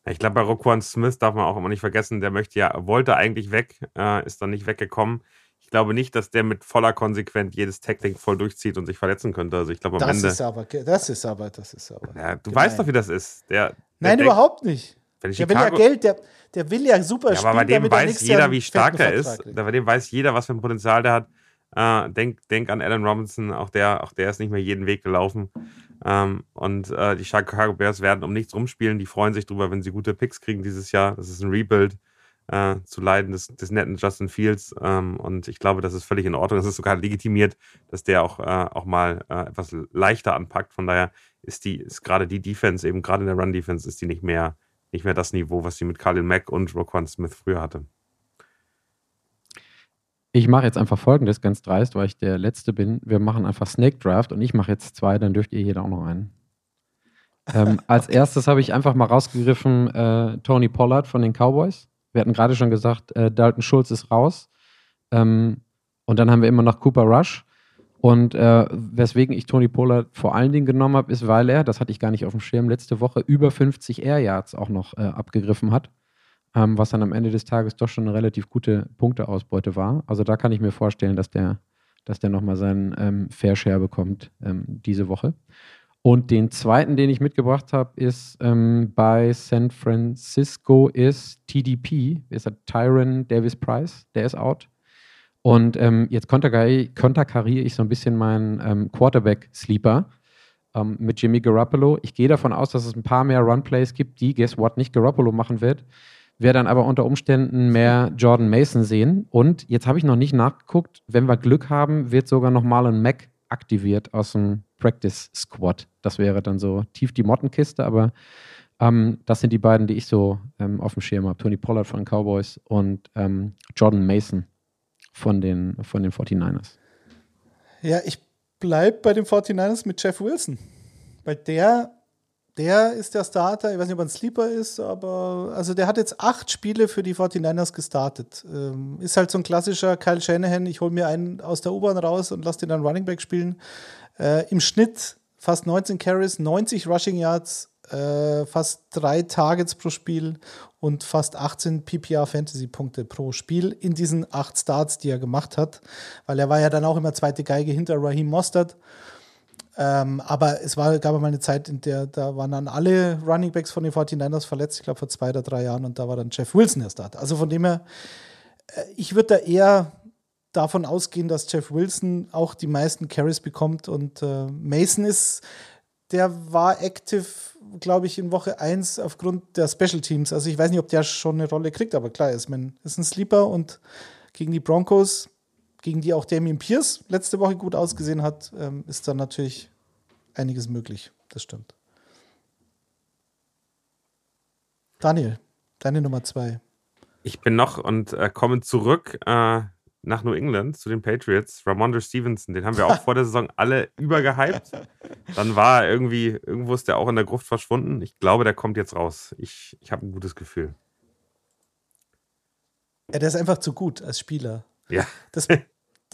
Ich glaube, bei Roquan Smith darf man auch immer nicht vergessen, der möchte ja, wollte eigentlich weg, äh, ist dann nicht weggekommen. Ich glaube nicht, dass der mit voller Konsequenz jedes Tackling voll durchzieht und sich verletzen könnte. Also ich glaube am das Ende. Ist aber, das ist aber, das ist aber. Ja, du weißt doch, wie das ist. Der, der Nein, denkt, überhaupt nicht. Wenn Der will ja Geld, der, der will ja super Ja, aber bei spielen, dem weiß jeder, wie stark er ist. Bei dem weiß jeder, was für ein Potenzial der hat. Äh, denk, denk an Alan Robinson, auch der, auch der ist nicht mehr jeden Weg gelaufen. Ähm, und äh, die Chicago Bears werden um nichts rumspielen. Die freuen sich drüber, wenn sie gute Picks kriegen dieses Jahr. Das ist ein Rebuild äh, zu Leiden des, des netten Justin Fields. Ähm, und ich glaube, das ist völlig in Ordnung. Es ist sogar legitimiert, dass der auch, äh, auch mal äh, etwas leichter anpackt. Von daher ist die, ist gerade die Defense, eben gerade in der Run-Defense, ist die nicht mehr, nicht mehr das Niveau, was sie mit Khalil Mack und Roquan Smith früher hatte. Ich mache jetzt einfach folgendes, ganz dreist, weil ich der Letzte bin. Wir machen einfach Snake Draft und ich mache jetzt zwei, dann dürft ihr jeder auch noch einen. Ähm, als erstes habe ich einfach mal rausgegriffen äh, Tony Pollard von den Cowboys. Wir hatten gerade schon gesagt, äh, Dalton Schulz ist raus. Ähm, und dann haben wir immer noch Cooper Rush. Und äh, weswegen ich Tony Pollard vor allen Dingen genommen habe, ist, weil er, das hatte ich gar nicht auf dem Schirm, letzte Woche über 50 Air Yards auch noch äh, abgegriffen hat ähm, was dann am Ende des Tages doch schon eine relativ gute Punkteausbeute war. Also da kann ich mir vorstellen, dass der, dass der nochmal seinen ähm, Fair Share bekommt ähm, diese Woche. Und den zweiten, den ich mitgebracht habe, ist ähm, bei San Francisco ist TDP, ist der Tyron Davis Price, der ist out. Und ähm, jetzt konterkariere ich so ein bisschen meinen ähm, Quarterback-Sleeper ähm, mit Jimmy Garoppolo. Ich gehe davon aus, dass es ein paar mehr Run-Plays gibt, die, guess what, nicht Garoppolo machen wird wir dann aber unter Umständen mehr Jordan Mason sehen. Und jetzt habe ich noch nicht nachgeguckt, wenn wir Glück haben, wird sogar noch Marlon Mack aktiviert aus dem Practice Squad. Das wäre dann so tief die Mottenkiste, aber ähm, das sind die beiden, die ich so ähm, auf dem Schirm habe. Tony Pollard von den Cowboys und ähm, Jordan Mason von den, von den 49ers. Ja, ich bleibe bei den 49ers mit Jeff Wilson. Weil der der ist der Starter. Ich weiß nicht, ob er ein Sleeper ist, aber also der hat jetzt acht Spiele für die 49ers gestartet. Ähm, ist halt so ein klassischer Kyle Shanahan. Ich hole mir einen aus der U-Bahn raus und lasse den dann Running Back spielen. Äh, Im Schnitt fast 19 Carries, 90 Rushing Yards, äh, fast drei Targets pro Spiel und fast 18 PPR Fantasy Punkte pro Spiel in diesen acht Starts, die er gemacht hat, weil er war ja dann auch immer zweite Geige hinter Raheem Mostert. Ähm, aber es war, gab mal eine Zeit, in der da waren dann alle Running Backs von den 49ers verletzt, ich glaube vor zwei oder drei Jahren, und da war dann Jeff Wilson der Start. Also von dem her, äh, ich würde da eher davon ausgehen, dass Jeff Wilson auch die meisten Carries bekommt und äh, Mason ist, der war active, glaube ich, in Woche 1 aufgrund der Special Teams. Also ich weiß nicht, ob der schon eine Rolle kriegt, aber klar, ist, man, ist ein Sleeper und gegen die Broncos, gegen die auch Damien Pierce letzte Woche gut ausgesehen hat, ähm, ist dann natürlich einiges möglich. Das stimmt. Daniel, deine Nummer zwei. Ich bin noch und äh, komme zurück äh, nach New England zu den Patriots. Ramondre Stevenson, den haben wir auch vor der Saison alle übergehypt. Dann war er irgendwie, irgendwo ist der auch in der Gruft verschwunden. Ich glaube, der kommt jetzt raus. Ich, ich habe ein gutes Gefühl. Ja, der ist einfach zu gut als Spieler. Ja. Das,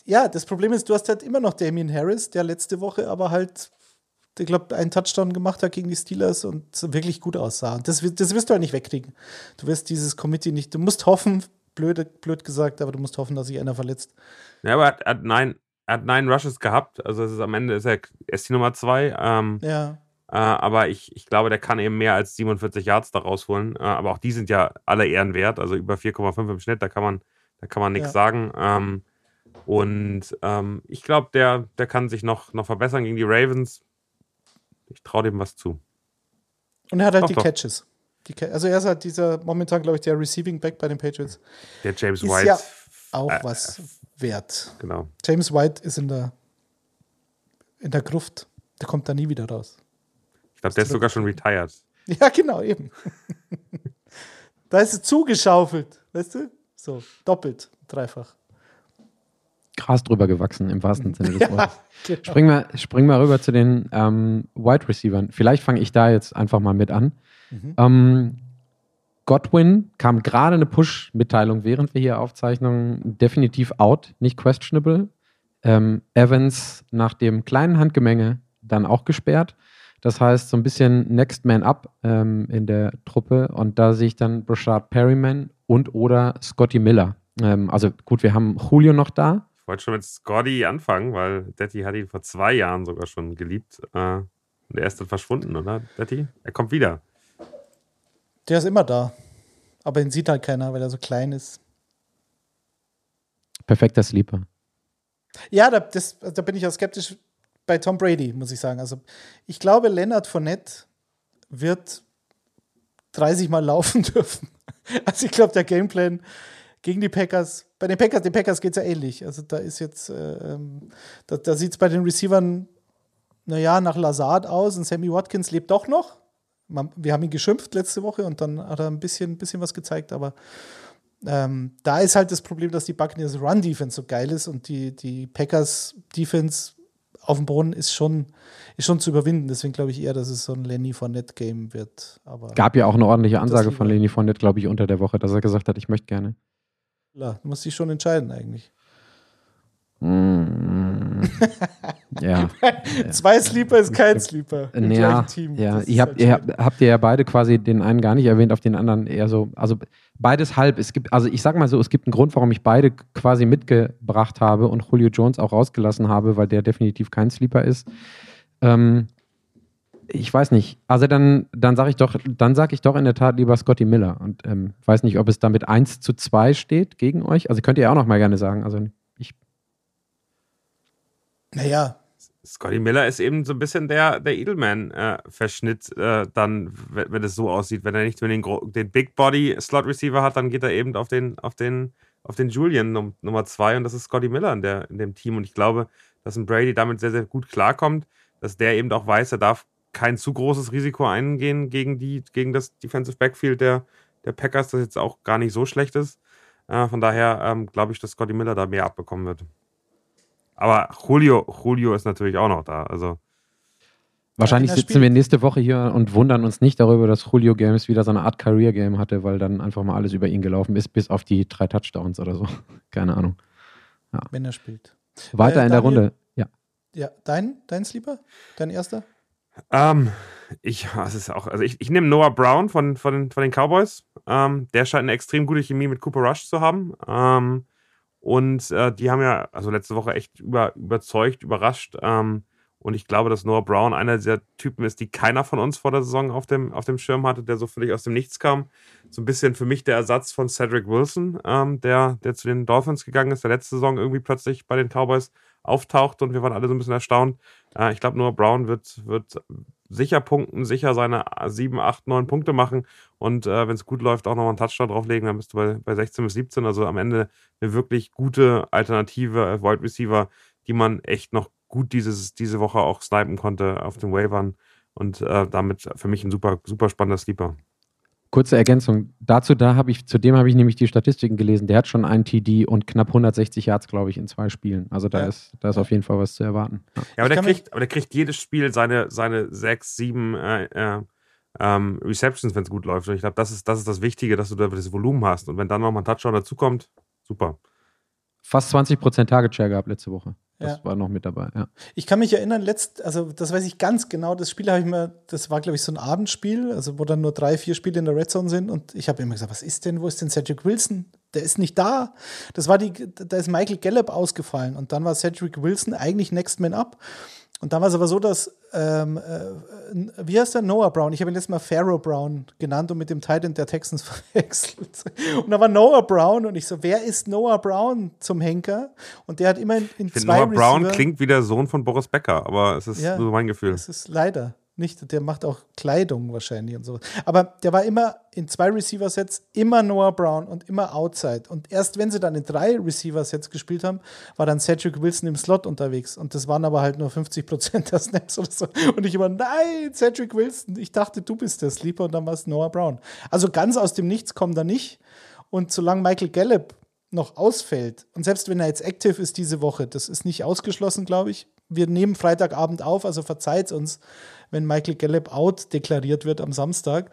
ja, das Problem ist, du hast halt immer noch Damien Harris, der letzte Woche aber halt, ich glaube, einen Touchdown gemacht hat gegen die Steelers und wirklich gut aussah. Und das, das wirst du halt nicht wegkriegen. Du wirst dieses Committee nicht, du musst hoffen, blöd, blöd gesagt, aber du musst hoffen, dass sich einer verletzt. Ja, aber er hat, er hat neun Rushes gehabt. Also es ist am Ende ist er, ist die Nummer zwei. Ähm, ja. Äh, aber ich, ich glaube, der kann eben mehr als 47 Yards da rausholen. Äh, aber auch die sind ja alle Ehrenwert, also über 4,5 im Schnitt, da kann man, da kann man nichts ja. sagen. Ähm, und ähm, ich glaube, der, der kann sich noch, noch verbessern gegen die Ravens. Ich traue dem was zu. Und er hat halt doch, die doch. Catches. Die, also er ist halt dieser momentan, glaube ich, der Receiving Back bei den Patriots. Der James ist White. Ja auch äh, was wert. Genau. James White ist in der, in der Gruft. Der kommt da nie wieder raus. Ich glaube, der ist sogar schon retired. Ja, genau, eben. da ist es zugeschaufelt, weißt du? So, doppelt, dreifach. Gras drüber gewachsen, im wahrsten Sinne des Wortes. Ja, genau. springen, wir, springen wir rüber zu den ähm, Wide Receivers. Vielleicht fange ich da jetzt einfach mal mit an. Mhm. Ähm, Godwin kam gerade eine Push-Mitteilung, während wir hier aufzeichnen, definitiv out, nicht questionable. Ähm, Evans nach dem kleinen Handgemenge dann auch gesperrt. Das heißt, so ein bisschen Next Man Up ähm, in der Truppe. Und da sehe ich dann Brashard Perryman und oder Scotty Miller. Ähm, also gut, wir haben Julio noch da. Ich wollte schon mit Scotty anfangen, weil Detti hat ihn vor zwei Jahren sogar schon geliebt. Äh, und er ist dann verschwunden, oder, Detti? Er kommt wieder. Der ist immer da. Aber ihn sieht halt keiner, weil er so klein ist. Perfekter Sleeper. Ja, da, das, da bin ich auch skeptisch bei Tom Brady, muss ich sagen. Also, ich glaube, Leonard Fournette wird 30 Mal laufen dürfen. Also, ich glaube, der Gameplan gegen die Packers, bei den Packers, den Packers geht es ja ähnlich. Also, da ist jetzt, äh, ähm, da, da sieht es bei den Receivern, naja, nach Lazard aus und Sammy Watkins lebt doch noch wir haben ihn geschimpft letzte Woche und dann hat er ein bisschen, bisschen was gezeigt, aber ähm, da ist halt das Problem, dass die Buccaneers Run-Defense so geil ist und die, die Packers-Defense auf dem Boden ist schon, ist schon zu überwinden. Deswegen glaube ich eher, dass es so ein Lenny Fournette-Game wird. Aber Gab ja auch eine ordentliche Ansage von Lenny Fournette, glaube ich, unter der Woche, dass er gesagt hat, ich möchte gerne. Ja, muss sich schon entscheiden eigentlich. Mm. ja. Zwei Sleeper ist kein Sleeper. Im ja, Team. ja. Ihr habt, ihr habt, ja beide quasi den einen gar nicht erwähnt, auf den anderen eher so. Also beides halb. Es gibt, also ich sag mal so, es gibt einen Grund, warum ich beide quasi mitgebracht habe und Julio Jones auch rausgelassen habe, weil der definitiv kein Sleeper ist. Ähm, ich weiß nicht. Also dann, dann sage ich doch, dann sage ich doch in der Tat lieber Scotty Miller und ähm, weiß nicht, ob es damit 1 zu 2 steht gegen euch. Also könnt ihr auch noch mal gerne sagen. Also naja. Scotty Miller ist eben so ein bisschen der, der Edelman-Verschnitt, äh, äh, dann, wenn, wenn es so aussieht. Wenn er nicht den, den Big Body Slot Receiver hat, dann geht er eben auf den, auf den, auf den Julian Num Nummer zwei und das ist Scotty Miller in, der, in dem Team. Und ich glaube, dass ein Brady damit sehr, sehr gut klarkommt, dass der eben auch weiß, er darf kein zu großes Risiko eingehen gegen, die, gegen das Defensive Backfield der, der Packers, das jetzt auch gar nicht so schlecht ist. Äh, von daher ähm, glaube ich, dass Scotty Miller da mehr abbekommen wird. Aber Julio, Julio ist natürlich auch noch da. Also. Wahrscheinlich sitzen wir nächste Woche hier und wundern uns nicht darüber, dass Julio Games wieder so eine Art Career Game hatte, weil dann einfach mal alles über ihn gelaufen ist, bis auf die drei Touchdowns oder so. Keine Ahnung. Ja. Wenn er spielt. Weiter äh, in der Runde. Ja. Ja, dein, dein Sleeper? Dein erster? Ähm, ich, ist auch, also ich, ich nehme Noah Brown von, von, von den Cowboys. Ähm, der scheint eine extrem gute Chemie mit Cooper Rush zu haben. Ähm, und äh, die haben ja, also letzte Woche echt über, überzeugt, überrascht. Ähm, und ich glaube, dass Noah Brown einer dieser Typen ist, die keiner von uns vor der Saison auf dem, auf dem Schirm hatte, der so völlig aus dem Nichts kam. So ein bisschen für mich der Ersatz von Cedric Wilson, ähm, der, der zu den Dolphins gegangen ist, der letzte Saison irgendwie plötzlich bei den Cowboys auftaucht und wir waren alle so ein bisschen erstaunt. Äh, ich glaube, Noah Brown wird, wird sicher punkten, sicher seine 7, 8, 9 Punkte machen und äh, wenn es gut läuft, auch nochmal einen Touchdown drauflegen, dann bist du bei, bei 16 bis 17. Also am Ende eine wirklich gute Alternative, äh, Wide Receiver, die man echt noch gut dieses, diese Woche auch snipen konnte auf den Wavern und äh, damit für mich ein super, super spannender Sleeper. Kurze Ergänzung. Dazu, da habe ich, zudem habe ich nämlich die Statistiken gelesen. Der hat schon einen TD und knapp 160 Yards, glaube ich, in zwei Spielen. Also da ja. ist, da ist auf jeden Fall was zu erwarten. Ja, ja aber, der kriegt, aber der kriegt jedes Spiel seine, seine sechs, sieben äh, äh, ähm, Receptions, wenn es gut läuft. Und ich glaube, das ist, das ist das Wichtige, dass du da das Volumen hast. Und wenn dann nochmal ein Touchdown dazukommt, super. Fast 20% Target Share gehabt letzte Woche. Das ja. war noch mit dabei, ja. Ich kann mich erinnern, letzt, also das weiß ich ganz genau, das Spiel habe ich mir, das war, glaube ich, so ein Abendspiel, also wo dann nur drei, vier Spiele in der Red Zone sind und ich habe immer gesagt, was ist denn, wo ist denn Cedric Wilson? Der ist nicht da. Das war die, da ist Michael Gallup ausgefallen und dann war Cedric Wilson eigentlich Next Man Up. Und dann war es aber so, dass, ähm, äh, wie heißt der? Noah Brown. Ich habe ihn letztes Mal Pharaoh Brown genannt und mit dem Titan der Texans verwechselt. Und da war Noah Brown und ich so, wer ist Noah Brown zum Henker? Und der hat immer in, in ich zwei Noah Receiver Brown klingt wie der Sohn von Boris Becker, aber es ist ja, so mein Gefühl. Es ist leider nicht, der macht auch Kleidung wahrscheinlich und so. Aber der war immer in zwei Receiver-Sets, immer Noah Brown und immer Outside. Und erst wenn sie dann in drei Receiver-Sets gespielt haben, war dann Cedric Wilson im Slot unterwegs. Und das waren aber halt nur 50 Prozent der Snaps oder so. Und ich immer, nein, Cedric Wilson, ich dachte, du bist der Sleeper und dann war es Noah Brown. Also ganz aus dem Nichts kommt er nicht. Und solange Michael Gallup noch ausfällt, und selbst wenn er jetzt aktiv ist diese Woche, das ist nicht ausgeschlossen, glaube ich. Wir nehmen Freitagabend auf, also verzeiht uns wenn Michael Gallup out deklariert wird am Samstag.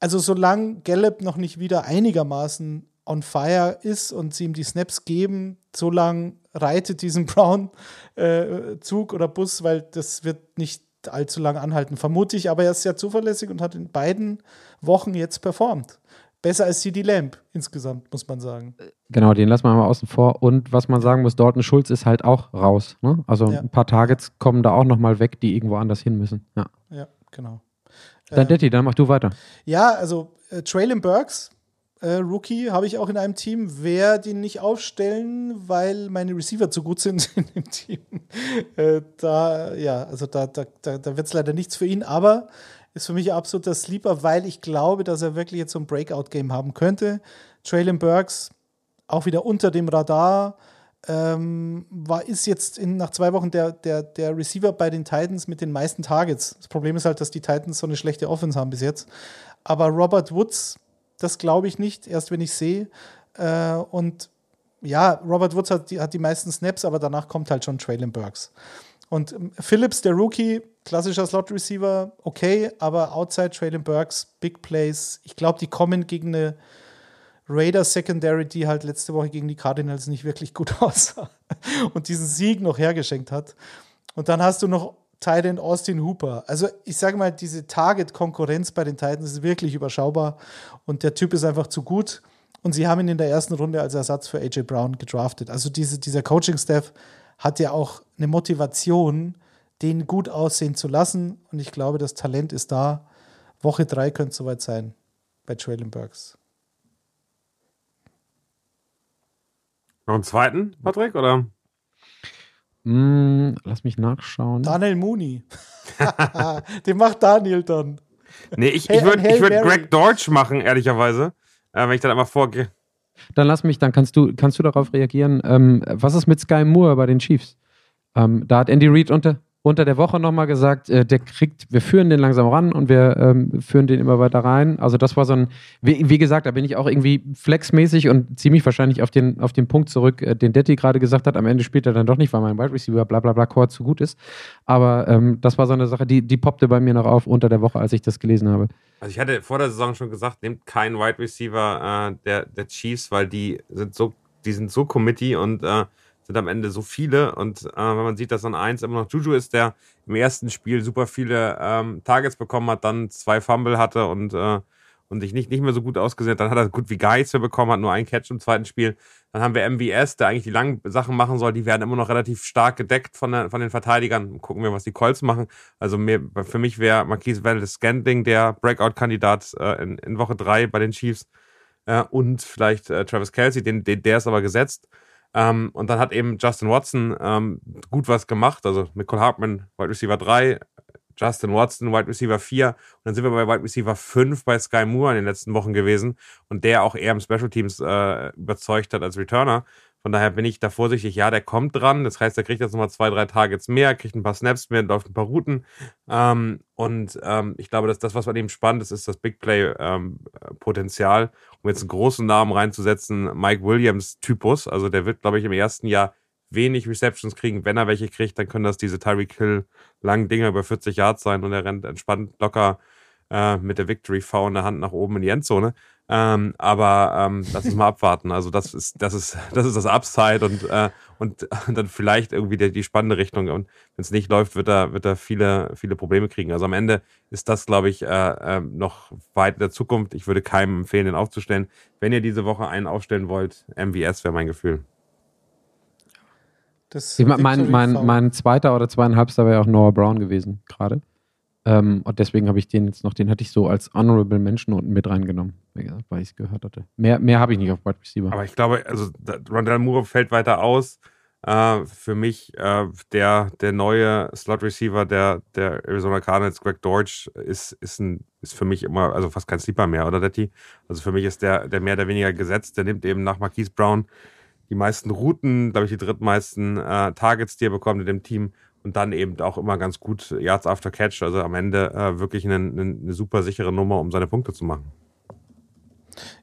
Also solange Gallup noch nicht wieder einigermaßen on fire ist und sie ihm die Snaps geben, solange reitet diesen Brown-Zug äh, oder Bus, weil das wird nicht allzu lange anhalten, vermute ich. Aber er ist sehr zuverlässig und hat in beiden Wochen jetzt performt besser als CD Lamp insgesamt, muss man sagen. Genau, den lassen wir mal außen vor. Und was man sagen muss, Dalton Schulz ist halt auch raus. Ne? Also ja. ein paar Targets kommen da auch nochmal weg, die irgendwo anders hin müssen. Ja, ja genau. Dann Detti, dann mach du weiter. Ja, also äh, Traylon Burks, äh, Rookie, habe ich auch in einem Team. Werde ihn nicht aufstellen, weil meine Receiver zu gut sind in dem Team. Äh, da, ja, also da, da, da, da wird es leider nichts für ihn, aber ist für mich absoluter Sleeper, weil ich glaube, dass er wirklich jetzt so ein Breakout-Game haben könnte. Traylon Burks auch wieder unter dem Radar. Ähm, war, ist jetzt in, nach zwei Wochen der, der, der Receiver bei den Titans mit den meisten Targets. Das Problem ist halt, dass die Titans so eine schlechte Offense haben bis jetzt. Aber Robert Woods, das glaube ich nicht, erst wenn ich sehe. Äh, und ja, Robert Woods hat die, hat die meisten Snaps, aber danach kommt halt schon Traylon Burks. Und ähm, Phillips, der Rookie, klassischer Slot-Receiver, okay, aber outside Traylon Burks, Big Plays, ich glaube, die kommen gegen eine Raiders Secondary, die halt letzte Woche gegen die Cardinals nicht wirklich gut aussah und diesen Sieg noch hergeschenkt hat. Und dann hast du noch Titan Austin Hooper. Also ich sage mal, diese Target-Konkurrenz bei den Titans ist wirklich überschaubar und der Typ ist einfach zu gut. Und sie haben ihn in der ersten Runde als Ersatz für AJ Brown gedraftet. Also diese, dieser Coaching-Staff hat ja auch eine Motivation, den gut aussehen zu lassen. Und ich glaube, das Talent ist da. Woche drei könnte es soweit sein bei Traylon Burks. Noch einen zweiten, Patrick, oder? Mm, lass mich nachschauen. Daniel Mooney. Den macht Daniel dann. Nee, ich, ich würde würd Greg Deutsch machen, ehrlicherweise. Äh, wenn ich dann einmal vorgehe. Dann lass mich, dann kannst du, kannst du darauf reagieren. Ähm, was ist mit Sky Moore bei den Chiefs? Ähm, da hat Andy Reid unter, unter der Woche nochmal gesagt, äh, der kriegt, wir führen den langsam ran und wir ähm, führen den immer weiter rein. Also das war so ein, wie, wie gesagt, da bin ich auch irgendwie flexmäßig und ziehe mich wahrscheinlich auf den, auf den Punkt zurück, äh, den Detti gerade gesagt hat. Am Ende spielt er dann doch nicht, weil mein Wide Receiver bla bla bla Core zu gut ist. Aber ähm, das war so eine Sache, die, die poppte bei mir noch auf unter der Woche, als ich das gelesen habe. Also ich hatte vor der Saison schon gesagt, nehmt keinen Wide Receiver äh, der, der Chiefs, weil die sind so, die sind so committee und äh, sind am Ende so viele. Und äh, wenn man sieht, dass dann eins immer noch Juju ist, der im ersten Spiel super viele ähm, Targets bekommen hat, dann zwei Fumble hatte und äh, und sich nicht, nicht mehr so gut ausgesehen hat. Dann hat er gut wie Geister bekommen, hat nur einen Catch im zweiten Spiel. Dann haben wir MVS, der eigentlich die langen Sachen machen soll. Die werden immer noch relativ stark gedeckt von, der, von den Verteidigern. Gucken wir, was die Colts machen. Also mir, für mich wäre Marquise Valdez Scandling der Breakout-Kandidat äh, in, in Woche drei bei den Chiefs. Äh, und vielleicht äh, Travis Kelsey, den, den, der ist aber gesetzt. Ähm, und dann hat eben Justin Watson ähm, gut was gemacht. Also Nicole Hartman, Wide Receiver 3, Justin Watson, Wide Receiver 4. Und dann sind wir bei Wide Receiver 5 bei Sky Moore in den letzten Wochen gewesen und der auch eher im Special Teams äh, überzeugt hat als Returner. Von daher bin ich da vorsichtig. Ja, der kommt dran. Das heißt, er kriegt jetzt nochmal zwei, drei Targets mehr, kriegt ein paar Snaps mehr, läuft ein paar Routen. Ähm, und ähm, ich glaube, dass das, was bei ihm spannend ist, ist das Big Play-Potenzial. Ähm, um jetzt einen großen Namen reinzusetzen, Mike Williams-Typus. Also der wird, glaube ich, im ersten Jahr wenig Receptions kriegen. Wenn er welche kriegt, dann können das diese Tyreek Hill langen Dinger über 40 Yards sein und er rennt entspannt locker äh, mit der Victory V in der Hand nach oben in die Endzone. Ähm, aber ähm, lass uns mal abwarten. Also das ist das ist das ist das Upside und äh, und, dann vielleicht irgendwie die, die spannende Richtung. Und wenn es nicht läuft, wird er wird er viele viele Probleme kriegen. Also am Ende ist das, glaube ich, äh, äh, noch weit in der Zukunft. Ich würde keinem empfehlen, den aufzustellen. Wenn ihr diese Woche einen aufstellen wollt, MVS wäre mein Gefühl. Das ich mein, mein, mein, zweiter oder zweieinhalbster wäre auch Noah Brown gewesen, gerade. Ähm, und deswegen habe ich den jetzt noch, den hatte ich so als Honorable Menschen unten mit reingenommen, weil ich es gehört hatte. Mehr, mehr habe ich nicht auf Wide Receiver. Aber ich glaube, also Rondell Moore fällt weiter aus. Äh, für mich äh, der, der neue Slot Receiver der, der Arizona Cardinals, Greg Deutsch, ist, ist, ein, ist für mich immer, also fast kein Sleeper mehr, oder Detti? Also für mich ist der, der mehr oder weniger gesetzt. Der nimmt eben nach Marquise Brown die meisten Routen, glaube ich, die drittmeisten äh, Targets, die er bekommt in dem Team und dann eben auch immer ganz gut Yards after Catch. Also am Ende äh, wirklich eine, eine, super sichere Nummer, um seine Punkte zu machen.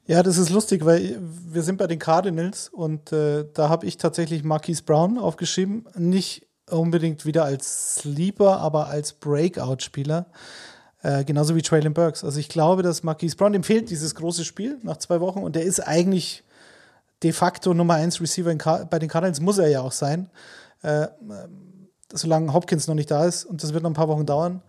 Ja, das ist lustig, weil wir sind bei den Cardinals und äh, da habe ich tatsächlich Marquise Brown aufgeschrieben. Nicht unbedingt wieder als Sleeper, aber als Breakout-Spieler. Äh, genauso wie Traylon Burks. Also ich glaube, dass Marquise Brown, dem fehlt dieses große Spiel nach zwei Wochen und der ist eigentlich de facto Nummer 1 Receiver bei den Cardinals muss er ja auch sein, äh, solange Hopkins noch nicht da ist und das wird noch ein paar Wochen dauern.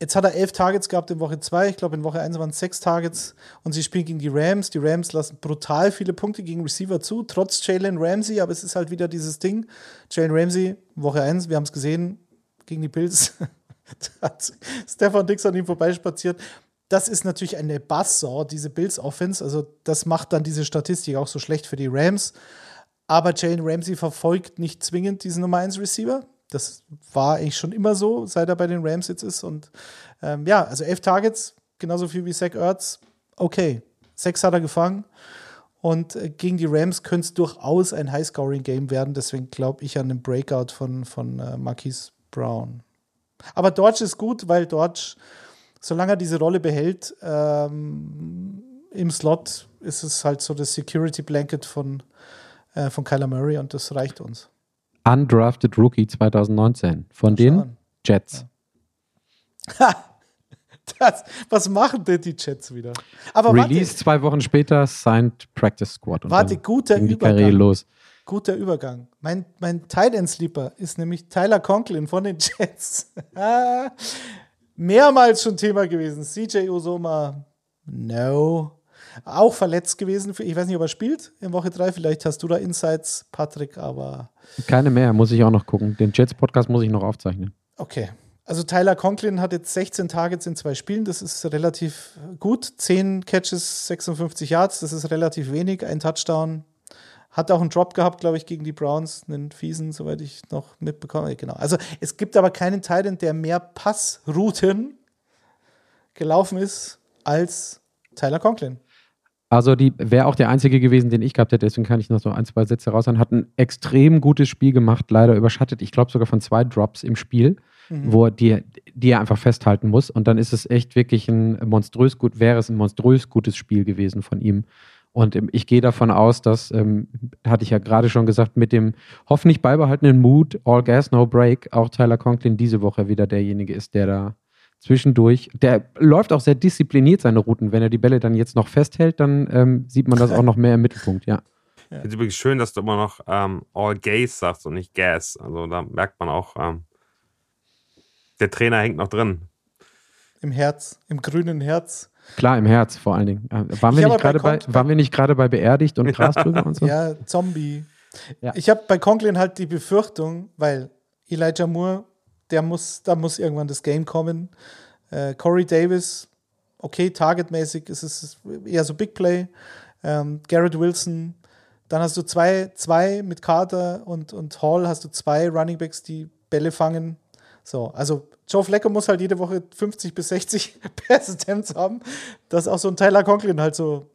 Jetzt hat er elf Targets gehabt in Woche 2, ich glaube in Woche 1 waren es sechs Targets und sie spielen gegen die Rams. Die Rams lassen brutal viele Punkte gegen Receiver zu, trotz Jalen Ramsey, aber es ist halt wieder dieses Ding. Jalen Ramsey, Woche 1, wir haben es gesehen, gegen die Bills, hat Stefan Dix an ihm vorbeispaziert das ist natürlich eine Buzzsaw, diese Bills Offense. Also, das macht dann diese Statistik auch so schlecht für die Rams. Aber Jane Ramsey verfolgt nicht zwingend diesen Nummer 1 Receiver. Das war eigentlich schon immer so, seit er bei den Rams jetzt ist. Und ähm, ja, also elf Targets, genauso viel wie Zach Ertz. Okay, sechs hat er gefangen. Und äh, gegen die Rams könnte es durchaus ein High-Scoring-Game werden. Deswegen glaube ich an den Breakout von, von äh, Marquise Brown. Aber Dodge ist gut, weil Dodge solange er diese Rolle behält, ähm, im Slot ist es halt so das Security Blanket von, äh, von Kyler Murray und das reicht uns. Undrafted Rookie 2019 von den Jets. Ja. Das, was machen denn die Jets wieder? Aber Release warte, zwei Wochen später, signed Practice Squad. Warte, guter Übergang. Los. Guter Übergang. Mein, mein Tight Sleeper ist nämlich Tyler Conklin von den Jets. Mehrmals schon Thema gewesen. CJ Osoma, no. Auch verletzt gewesen. Ich weiß nicht, ob er spielt in Woche 3. Vielleicht hast du da Insights, Patrick, aber. Keine mehr, muss ich auch noch gucken. Den Jets-Podcast muss ich noch aufzeichnen. Okay. Also Tyler Conklin hat jetzt 16 Targets in zwei Spielen. Das ist relativ gut. 10 Catches, 56 Yards. Das ist relativ wenig. Ein Touchdown, hat auch einen Drop gehabt, glaube ich, gegen die Browns, einen fiesen, soweit ich noch mitbekomme. Genau. Also es gibt aber keinen Titan, der mehr Passrouten gelaufen ist als Tyler Conklin. Also die wäre auch der einzige gewesen, den ich gehabt hätte, deswegen kann ich noch so ein, zwei Sätze raushauen. Hat ein extrem gutes Spiel gemacht, leider überschattet, ich glaube sogar von zwei Drops im Spiel, mhm. wo die, die er einfach festhalten muss. Und dann ist es echt wirklich ein monströs gut, wäre es ein monströs gutes Spiel gewesen von ihm. Und ähm, ich gehe davon aus, dass, ähm, hatte ich ja gerade schon gesagt, mit dem hoffentlich beibehaltenen Mut, All Gas, No Break, auch Tyler Conklin diese Woche wieder derjenige ist, der da zwischendurch, der läuft auch sehr diszipliniert seine Routen. Wenn er die Bälle dann jetzt noch festhält, dann ähm, sieht man das auch noch mehr im Mittelpunkt, ja. Ich finde es übrigens schön, dass du immer noch ähm, All Gays sagst und nicht Gas. Also da merkt man auch, ähm, der Trainer hängt noch drin. Im Herz, im grünen Herz. Klar, im Herz vor allen Dingen. Äh, waren, wir nicht gerade bei, waren wir nicht gerade bei beerdigt und Gras drüber und so? Ja, Zombie. Ja. Ich habe bei Conklin halt die Befürchtung, weil Elijah Moore, der muss, da muss irgendwann das Game kommen. Äh, Corey Davis, okay, targetmäßig ist es eher so Big Play. Ähm, Garrett Wilson, dann hast du zwei, zwei mit Carter und, und Hall, hast du zwei Running Backs, die Bälle fangen. So, also Joe Flacco muss halt jede Woche 50 bis 60 Pass-Attempts haben, dass auch so ein Tyler Conklin halt so,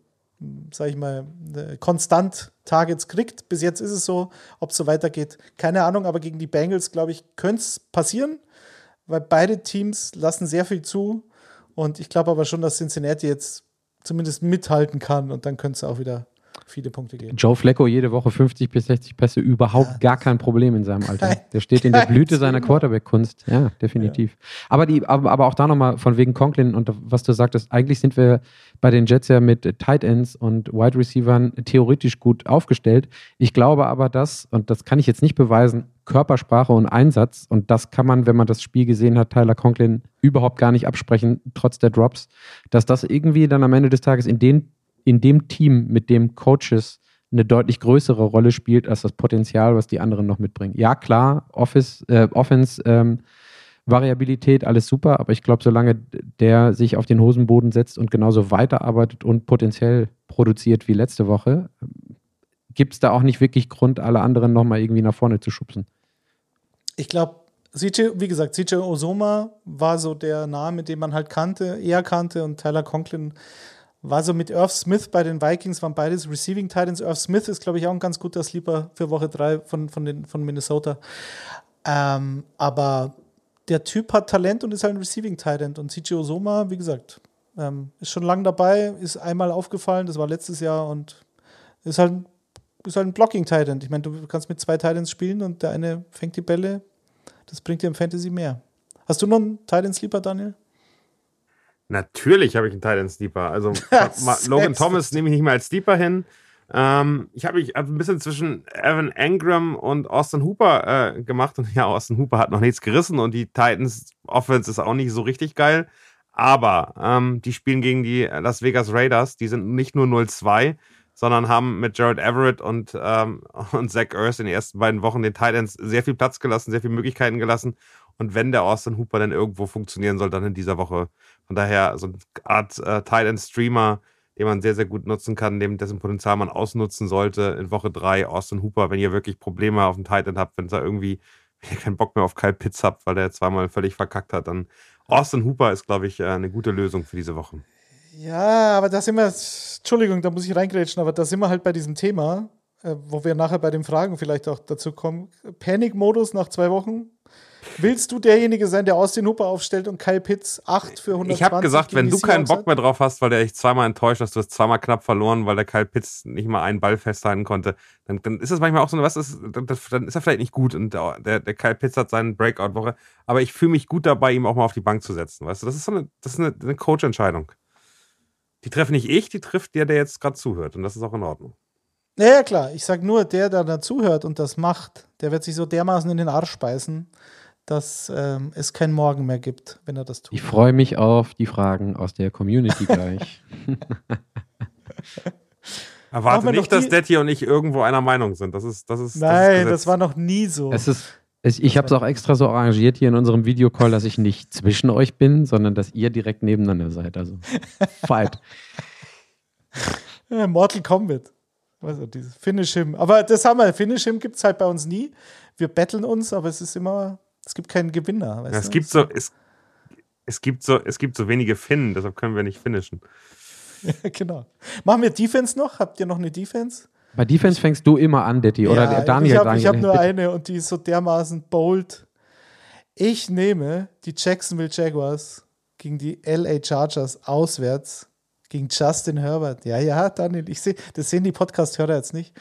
sag ich mal, äh, konstant Targets kriegt. Bis jetzt ist es so, ob es so weitergeht, keine Ahnung, aber gegen die Bengals, glaube ich, könnte es passieren, weil beide Teams lassen sehr viel zu und ich glaube aber schon, dass Cincinnati jetzt zumindest mithalten kann und dann könnte es auch wieder viele Punkte geben. Joe Flacco jede Woche 50 bis 60 Pässe, überhaupt Ja, gar kein Problem in seinem Alter. Kein- Der steht in der Blüte seiner. Quarterback-Kunst. Ja, definitiv. Aber, die, aber, aber auch da nochmal von wegen Conklin und was du sagtest, eigentlich sind wir bei den Jets ja mit Tight Ends und Wide Receivern theoretisch gut aufgestellt. Ich glaube aber, dass, und das kann ich jetzt nicht beweisen, Körpersprache und Einsatz, und das kann man, wenn man das Spiel gesehen hat, Tyler Conklin überhaupt gar nicht absprechen, trotz der Drops, dass das irgendwie dann am Ende des Tages in, den, in dem Team mit dem Coaches eine deutlich größere Rolle spielt als das Potenzial, was die anderen noch mitbringen. Ja, klar, Office, äh, Offense, ähm, Variabilität, alles super, aber ich glaube, solange der sich auf den Hosenboden setzt und genauso weiterarbeitet und potenziell produziert wie letzte Woche, gibt es da auch nicht wirklich Grund, alle anderen nochmal irgendwie nach vorne zu schubsen. Ich glaube, wie gesagt, CJ Osoma war so der Name, den man halt kannte, eher kannte und Tyler Conklin war so mit Irv Smith bei den Vikings, waren beides Receiving Titans. Irv Smith ist, glaube ich, auch ein ganz guter Sleeper für Woche 3 von, von, von Minnesota. Ähm, aber der Typ hat Talent und ist halt ein Receiving Titan. Und CJ Osoma, wie gesagt, ähm, ist schon lange dabei, ist einmal aufgefallen, das war letztes Jahr und ist halt, ist halt ein Blocking Titan. Ich meine, du kannst mit zwei Titans spielen und der eine fängt die Bälle. Das bringt dir im Fantasy mehr. Hast du noch einen Titan Sleeper, Daniel? Natürlich habe ich einen Titan Sleeper. Also Logan Thomas nehme ich nicht mehr als Sleeper hin. Ähm, ich habe mich hab ein bisschen zwischen Evan Engram und Austin Hooper äh, gemacht und ja, Austin Hooper hat noch nichts gerissen und die Titans Offense ist auch nicht so richtig geil. Aber ähm, die spielen gegen die Las Vegas Raiders. Die sind nicht nur 0-2, sondern haben mit Jared Everett und, ähm, und Zach Ertz in den ersten beiden Wochen den Titans sehr viel Platz gelassen, sehr viele Möglichkeiten gelassen. Und wenn der Austin Hooper dann irgendwo funktionieren soll, dann in dieser Woche. Von daher so eine Art äh, Titan-Streamer, den man sehr, sehr gut nutzen kann, dem, dessen Potenzial man ausnutzen sollte in Woche 3. Austin Hooper, wenn ihr wirklich Probleme auf dem Titan habt, wenn ihr irgendwie wenn ihr keinen Bock mehr auf Kyle Pitts habt, weil der zweimal völlig verkackt hat, dann Austin Hooper ist, glaube ich, äh, eine gute Lösung für diese Woche. Ja, aber da sind wir, Entschuldigung, da muss ich reingrätschen, aber da sind wir halt bei diesem Thema, äh, wo wir nachher bei den Fragen vielleicht auch dazu kommen. Panic-Modus nach zwei Wochen. Willst du derjenige sein, der Austin Hooper aufstellt und Kyle Pitts 8 für 120 Ich habe gesagt, wenn du keinen Bock mehr drauf hast, weil der dich zweimal enttäuscht hast, du hast zweimal knapp verloren, weil der Kyle Pitts nicht mal einen Ball festhalten konnte, dann, dann ist das manchmal auch so, eine- was ist, dann, ist er vielleicht nicht gut und der, der, der Kyle Pitts hat seinen Breakout-Woche, aber ich fühle mich gut dabei, ihm auch mal auf die Bank zu setzen, weißt du, das ist so eine, das ist eine, eine Coach-Entscheidung. Die treffe nicht ich, die trifft der, der jetzt gerade zuhört und das ist auch in Ordnung. Ja, ja, klar. Ich sag nur, der, der dazuhört und das macht, der wird sich so dermaßen in den Arsch beißen, dass ähm, es kein Morgen mehr gibt, wenn er das tut. Ich freue mich auf die Fragen aus der Community gleich. Erwarte nicht, dass Detti und ich irgendwo einer Meinung sind. Das ist, das ist, das Nein, ist das, war noch nie so. Es ist, es, ich habe es auch extra so arrangiert hier in unserem Videocall, dass ich nicht zwischen euch bin, sondern dass ihr direkt nebeneinander seid. Also fight. Ja, Mortal Kombat. Also dieses Finish Him. Aber das haben wir. Finish Him gibt es halt bei uns nie. Wir betteln uns, aber es ist immer, es gibt keinen Gewinner. Weißt Ja, es gibt so, es, es gibt so, es gibt so wenige Finnen, deshalb können wir nicht finishen. genau. Machen wir Defense noch? Habt ihr noch eine Defense? Bei Defense fängst du immer an, Detti. Oder Ja, Daniel. Ich habe hab nur bitte. eine und die ist so dermaßen bold. Ich nehme die Jacksonville Jaguars gegen die LA Chargers auswärts gegen Justin Herbert. Ja, ja, Daniel, ich sehe, das sehen die Podcast-Hörer jetzt nicht.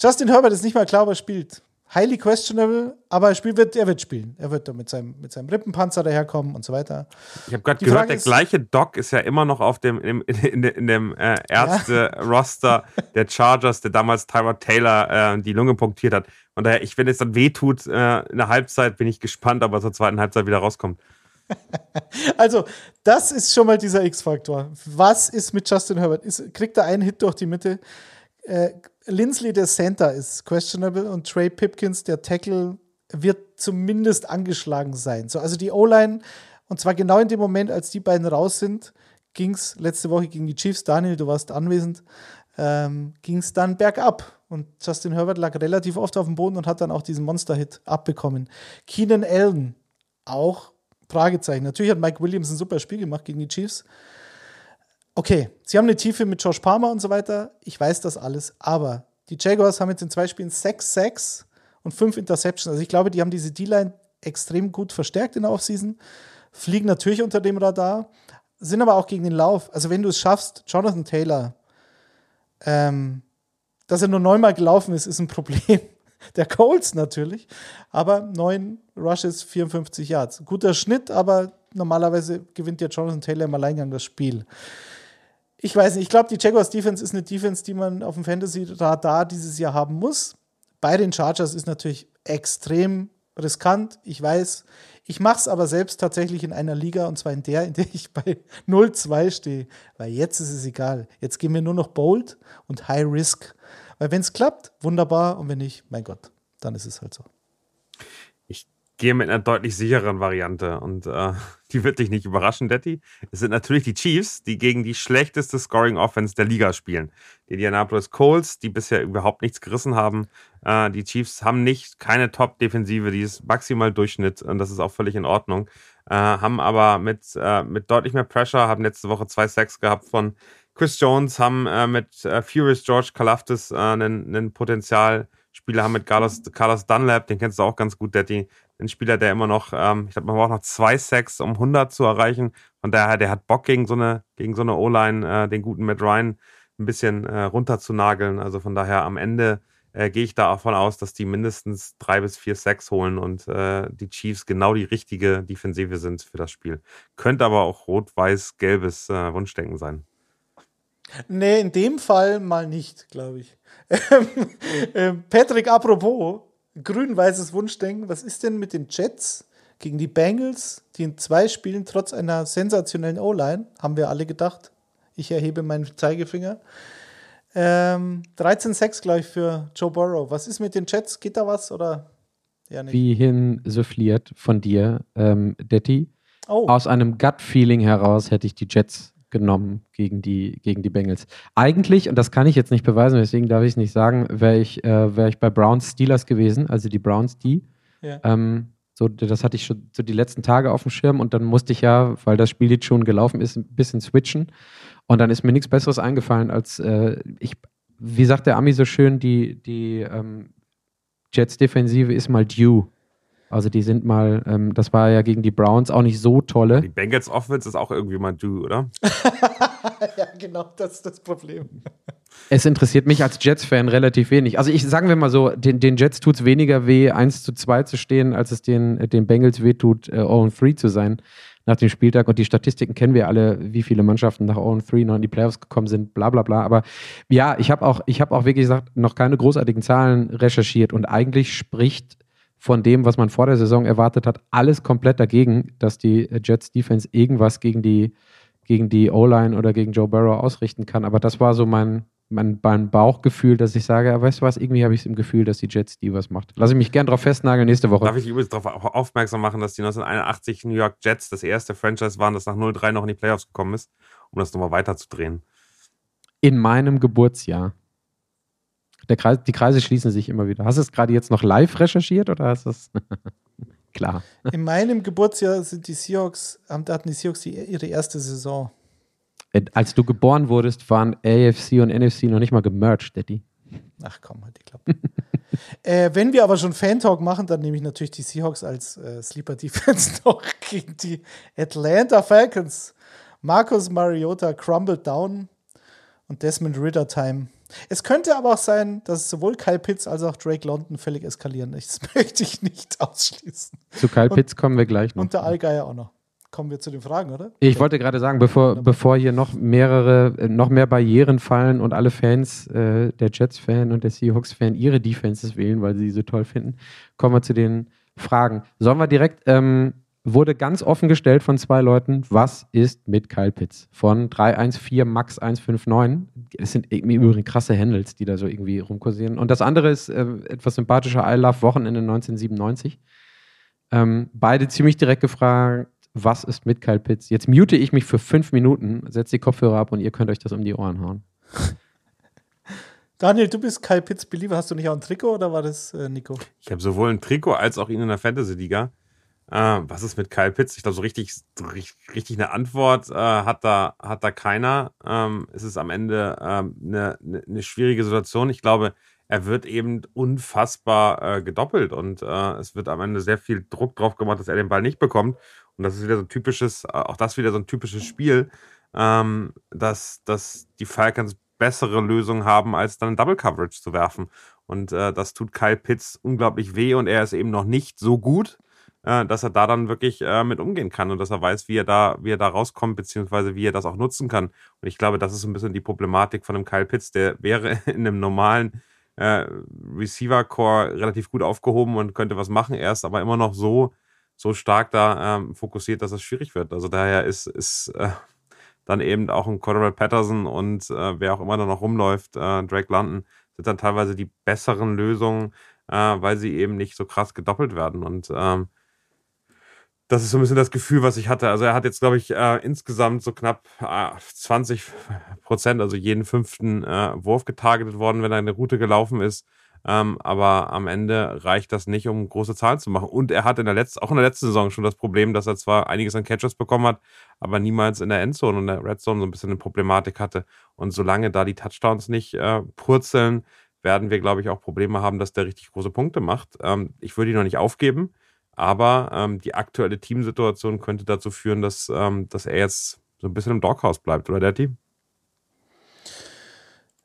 Justin Herbert ist nicht mal klar, ob er spielt. Highly questionable, aber er, spielt, wird, er wird spielen. Er wird da mit seinem, mit seinem Rippenpanzer daherkommen und so weiter. Ich habe gerade gehört, der gleiche Doc ist ja immer noch auf dem, in, in, in dem äh, Ärzte-Roster ja. der Chargers, der damals Tyra Taylor äh, die Lunge punktiert hat. Und daher, ich, wenn es dann wehtut äh, in der Halbzeit, bin ich gespannt, ob er zur zweiten Halbzeit wieder rauskommt. also, das ist schon mal dieser X-Faktor. Was ist mit Justin Herbert? Ist, kriegt er einen Hit durch die Mitte? Äh, Lindsley, der Center, ist questionable und Trey Pipkins, der Tackle, wird zumindest angeschlagen sein. So, also die O-Line, und zwar genau in dem Moment, als die beiden raus sind, ging es letzte Woche gegen die Chiefs, Daniel, du warst anwesend, ähm, ging es dann bergab. Und Justin Herbert lag relativ oft auf dem Boden und hat dann auch diesen Monster-Hit abbekommen. Keenan Allen, auch Fragezeichen. Natürlich hat Mike Williams ein super Spiel gemacht gegen die Chiefs okay, sie haben eine Tiefe mit Josh Palmer und so weiter. Ich weiß das alles. Aber die Jaguars haben jetzt in zwei Spielen sechs Sacks und fünf Interceptions. Also ich glaube, die haben diese D-Line extrem gut verstärkt in der Offseason. Fliegen natürlich unter dem Radar, sind aber auch gegen den Lauf. Also wenn du es schaffst, Jonathan Taylor, ähm, dass er nur neunmal gelaufen ist, ist ein Problem. Der Colts natürlich, aber neun Rushes, 54 Yards. Guter Schnitt, aber normalerweise gewinnt ja Jonathan Taylor im Alleingang das Spiel ich weiß nicht, ich glaube, die Jaguars Defense ist eine Defense, die man auf dem Fantasy-Radar dieses Jahr haben muss. Bei den Chargers ist natürlich extrem riskant, ich weiß. Ich mache es aber selbst tatsächlich in einer Liga, und zwar in der, in der ich bei 0-2 stehe. Weil jetzt ist es egal. Jetzt gehen wir nur noch bold und high risk. Weil wenn es klappt, wunderbar. Und wenn nicht, mein Gott, dann ist es halt so gehe mit einer deutlich sicheren Variante und äh, die wird dich nicht überraschen, Detti. Es sind natürlich die Chiefs, die gegen die schlechteste Scoring Offense der Liga spielen. Die Indianapolis Colts, die bisher überhaupt nichts gerissen haben. Äh, die Chiefs haben nicht keine Top-Defensive, die ist maximal Durchschnitt und das ist auch völlig in Ordnung. Äh, haben aber mit, äh, mit deutlich mehr Pressure, haben letzte Woche zwei Sacks gehabt von Chris Jones, haben äh, mit äh, Furious George Kalaftis einen, einen Potenzialspieler, haben mit Carlos, Carlos Dunlap, den kennst du auch ganz gut, Detti, ein Spieler, der immer noch, ähm, ich glaube, man braucht noch zwei Sacks, um 100 zu erreichen. Von daher, der hat Bock gegen so eine, gegen so eine O-Line, äh, den guten Matt Ryan ein bisschen äh, runter zu nageln. Also von daher am Ende äh, gehe ich davon aus, dass die mindestens drei bis vier Sacks holen und äh, die Chiefs genau die richtige Defensive sind für das Spiel. Könnte aber auch rot-weiß-gelbes äh, Wunschdenken sein. Nee, in dem Fall mal nicht, glaube ich. Ähm, Patrick, apropos, grün-weißes Wunschdenken. Was ist denn mit den Jets gegen die Bengals, die in zwei Spielen trotz einer sensationellen O-Line, haben wir alle gedacht, ich erhebe meinen Zeigefinger. Ähm, 13-6, glaube ich, für Joe Burrow. Was ist mit den Jets? Geht da was oder ja nicht? Wie hinsuffliert von dir, ähm, Detti. Oh. Aus einem Gut-Feeling heraus hätte ich die Jets genommen gegen die, gegen die Bengals. Eigentlich, und das kann ich jetzt nicht beweisen, deswegen darf ich es nicht sagen, wäre ich, äh, wär ich bei Browns Steelers gewesen, also die Browns die. Ja. Ähm, so, das hatte ich schon so die letzten Tage auf dem Schirm und dann musste ich ja, weil das Spiel jetzt schon gelaufen ist, ein bisschen switchen. Und dann ist mir nichts Besseres eingefallen, als äh, ich, wie sagt der Ami so schön, die, die ähm, Jets-Defensive ist mal due. Also die sind mal, ähm, das war ja gegen die Browns auch nicht so tolle. Die Bengals Offense ist auch irgendwie mal du, oder? ja, genau, das ist das Problem. Es interessiert mich als Jets-Fan relativ wenig. Also ich sagen wir mal so, den, den Jets tut es weniger weh, 1 zu 2 zu stehen, als es den, den Bengals wehtut, äh, 0-3 zu sein nach dem Spieltag. Und die Statistiken kennen wir alle, wie viele Mannschaften nach 0-3 noch in die Playoffs gekommen sind, bla bla bla. Aber ja, ich habe auch, hab auch wirklich gesagt, noch keine großartigen Zahlen recherchiert. Und eigentlich spricht von dem, was man vor der Saison erwartet hat, alles komplett dagegen, dass die Jets Defense irgendwas gegen die, gegen die O-Line oder gegen Joe Burrow ausrichten kann. Aber das war so mein, mein, mein Bauchgefühl, dass ich sage, weißt du was, irgendwie habe ich es im Gefühl, dass die Jets die was macht. Lass ich mich gern drauf festnageln nächste Woche. Darf ich übrigens darauf aufmerksam machen, dass die 1981 New York Jets das erste Franchise waren, das nach 0-3 noch in die Playoffs gekommen ist, um das nochmal weiterzudrehen. In meinem Geburtsjahr. Kreis, die Kreise schließen sich immer wieder. Hast du es gerade jetzt noch live recherchiert oder hast du es? Klar. In meinem Geburtsjahr sind die Seahawks, hatten die Seahawks die, ihre erste Saison. Äh, als du geboren wurdest, waren AFC und NFC noch nicht mal gemerged, Daddy. Ach komm, halt die Klappe. äh, wenn wir aber schon Fan-Talk machen, dann nehme ich natürlich die Seahawks als äh, Sleeper-Defense noch gegen die Atlanta Falcons. Marcus Mariota crumbled down und Desmond Ritter Time Es könnte aber auch sein, dass sowohl Kyle Pitts als auch Drake London völlig eskalieren. Das möchte ich nicht ausschließen. Zu Kyle Pitts kommen wir gleich noch. Und der Allgeier auch noch. Kommen wir zu den Fragen, oder? Ich wollte gerade sagen, bevor, bevor hier noch mehrere, äh, noch mehr Barrieren fallen und alle Fans, äh, der Jets-Fan und der Seahawks-Fan, ihre Defenses wählen, weil sie sie so toll finden, kommen wir zu den Fragen. Sollen wir direkt ähm, wurde ganz offen gestellt von zwei Leuten, was ist mit Kyle Pitts? Von 314 Max 159. Es sind übrigens krasse Handles, die da so irgendwie rumkursieren. Und das andere ist äh, etwas sympathischer I Love Wochenende 1997. Ähm, beide ziemlich direkt gefragt, was ist mit Kyle Pitts? Jetzt mute ich mich für fünf Minuten, setze die Kopfhörer ab und ihr könnt euch das um die Ohren hauen. Daniel, du bist Kyle Pitts Believer. Hast du nicht auch ein Trikot oder war das äh, Nico? Ich habe sowohl ein Trikot als auch ihn in der Fantasy-Liga. Äh, was ist mit Kyle Pitts? Ich glaube, so richtig, richtig eine Antwort äh, hat, da, hat da keiner. Ähm, es ist am Ende ähm, eine, eine schwierige Situation. Ich glaube, er wird eben unfassbar äh, gedoppelt und äh, es wird am Ende sehr viel Druck drauf gemacht, dass er den Ball nicht bekommt. Und das ist wieder so ein typisches, äh, auch das wieder so ein typisches Spiel, ähm, dass, dass die Falcons bessere Lösungen haben, als dann Double Coverage zu werfen. Und äh, das tut Kyle Pitts unglaublich weh und er ist eben noch nicht so gut äh, dass er da dann wirklich äh, mit umgehen kann und dass er weiß, wie er da, wie er da rauskommt, beziehungsweise wie er das auch nutzen kann. Und ich glaube, das ist ein bisschen die Problematik von einem Kyle Pitts, der wäre in einem normalen äh, Receiver-Core relativ gut aufgehoben und könnte was machen. Er ist aber immer noch so, so stark da ähm, fokussiert, dass es schwierig wird. Also daher ist, ist äh, dann eben auch ein Cordell Patterson und äh, wer auch immer da noch rumläuft, äh, Drake London, sind dann teilweise die besseren Lösungen, äh, weil sie eben nicht so krass gedoppelt werden. Und ähm, das ist so ein bisschen das Gefühl, was ich hatte. Also er hat jetzt, glaube ich, äh, insgesamt so knapp äh, 20 Prozent, also jeden fünften äh, Wurf getargetet worden, wenn er eine Route gelaufen ist. Ähm, aber am Ende reicht das nicht, um große Zahlen zu machen. Und er hat in der letzten, auch in der letzten Saison schon das Problem, dass er zwar einiges an Catches bekommen hat, aber niemals in der Endzone und der Red Zone so ein bisschen eine Problematik hatte. Und solange da die Touchdowns nicht äh, purzeln, werden wir, glaube ich, auch Probleme haben, dass der richtig große Punkte macht. Ähm, ich würde ihn noch nicht aufgeben. Aber ähm, die aktuelle Teamsituation könnte dazu führen, dass, ähm, dass er jetzt so ein bisschen im Doghouse bleibt, oder der Team?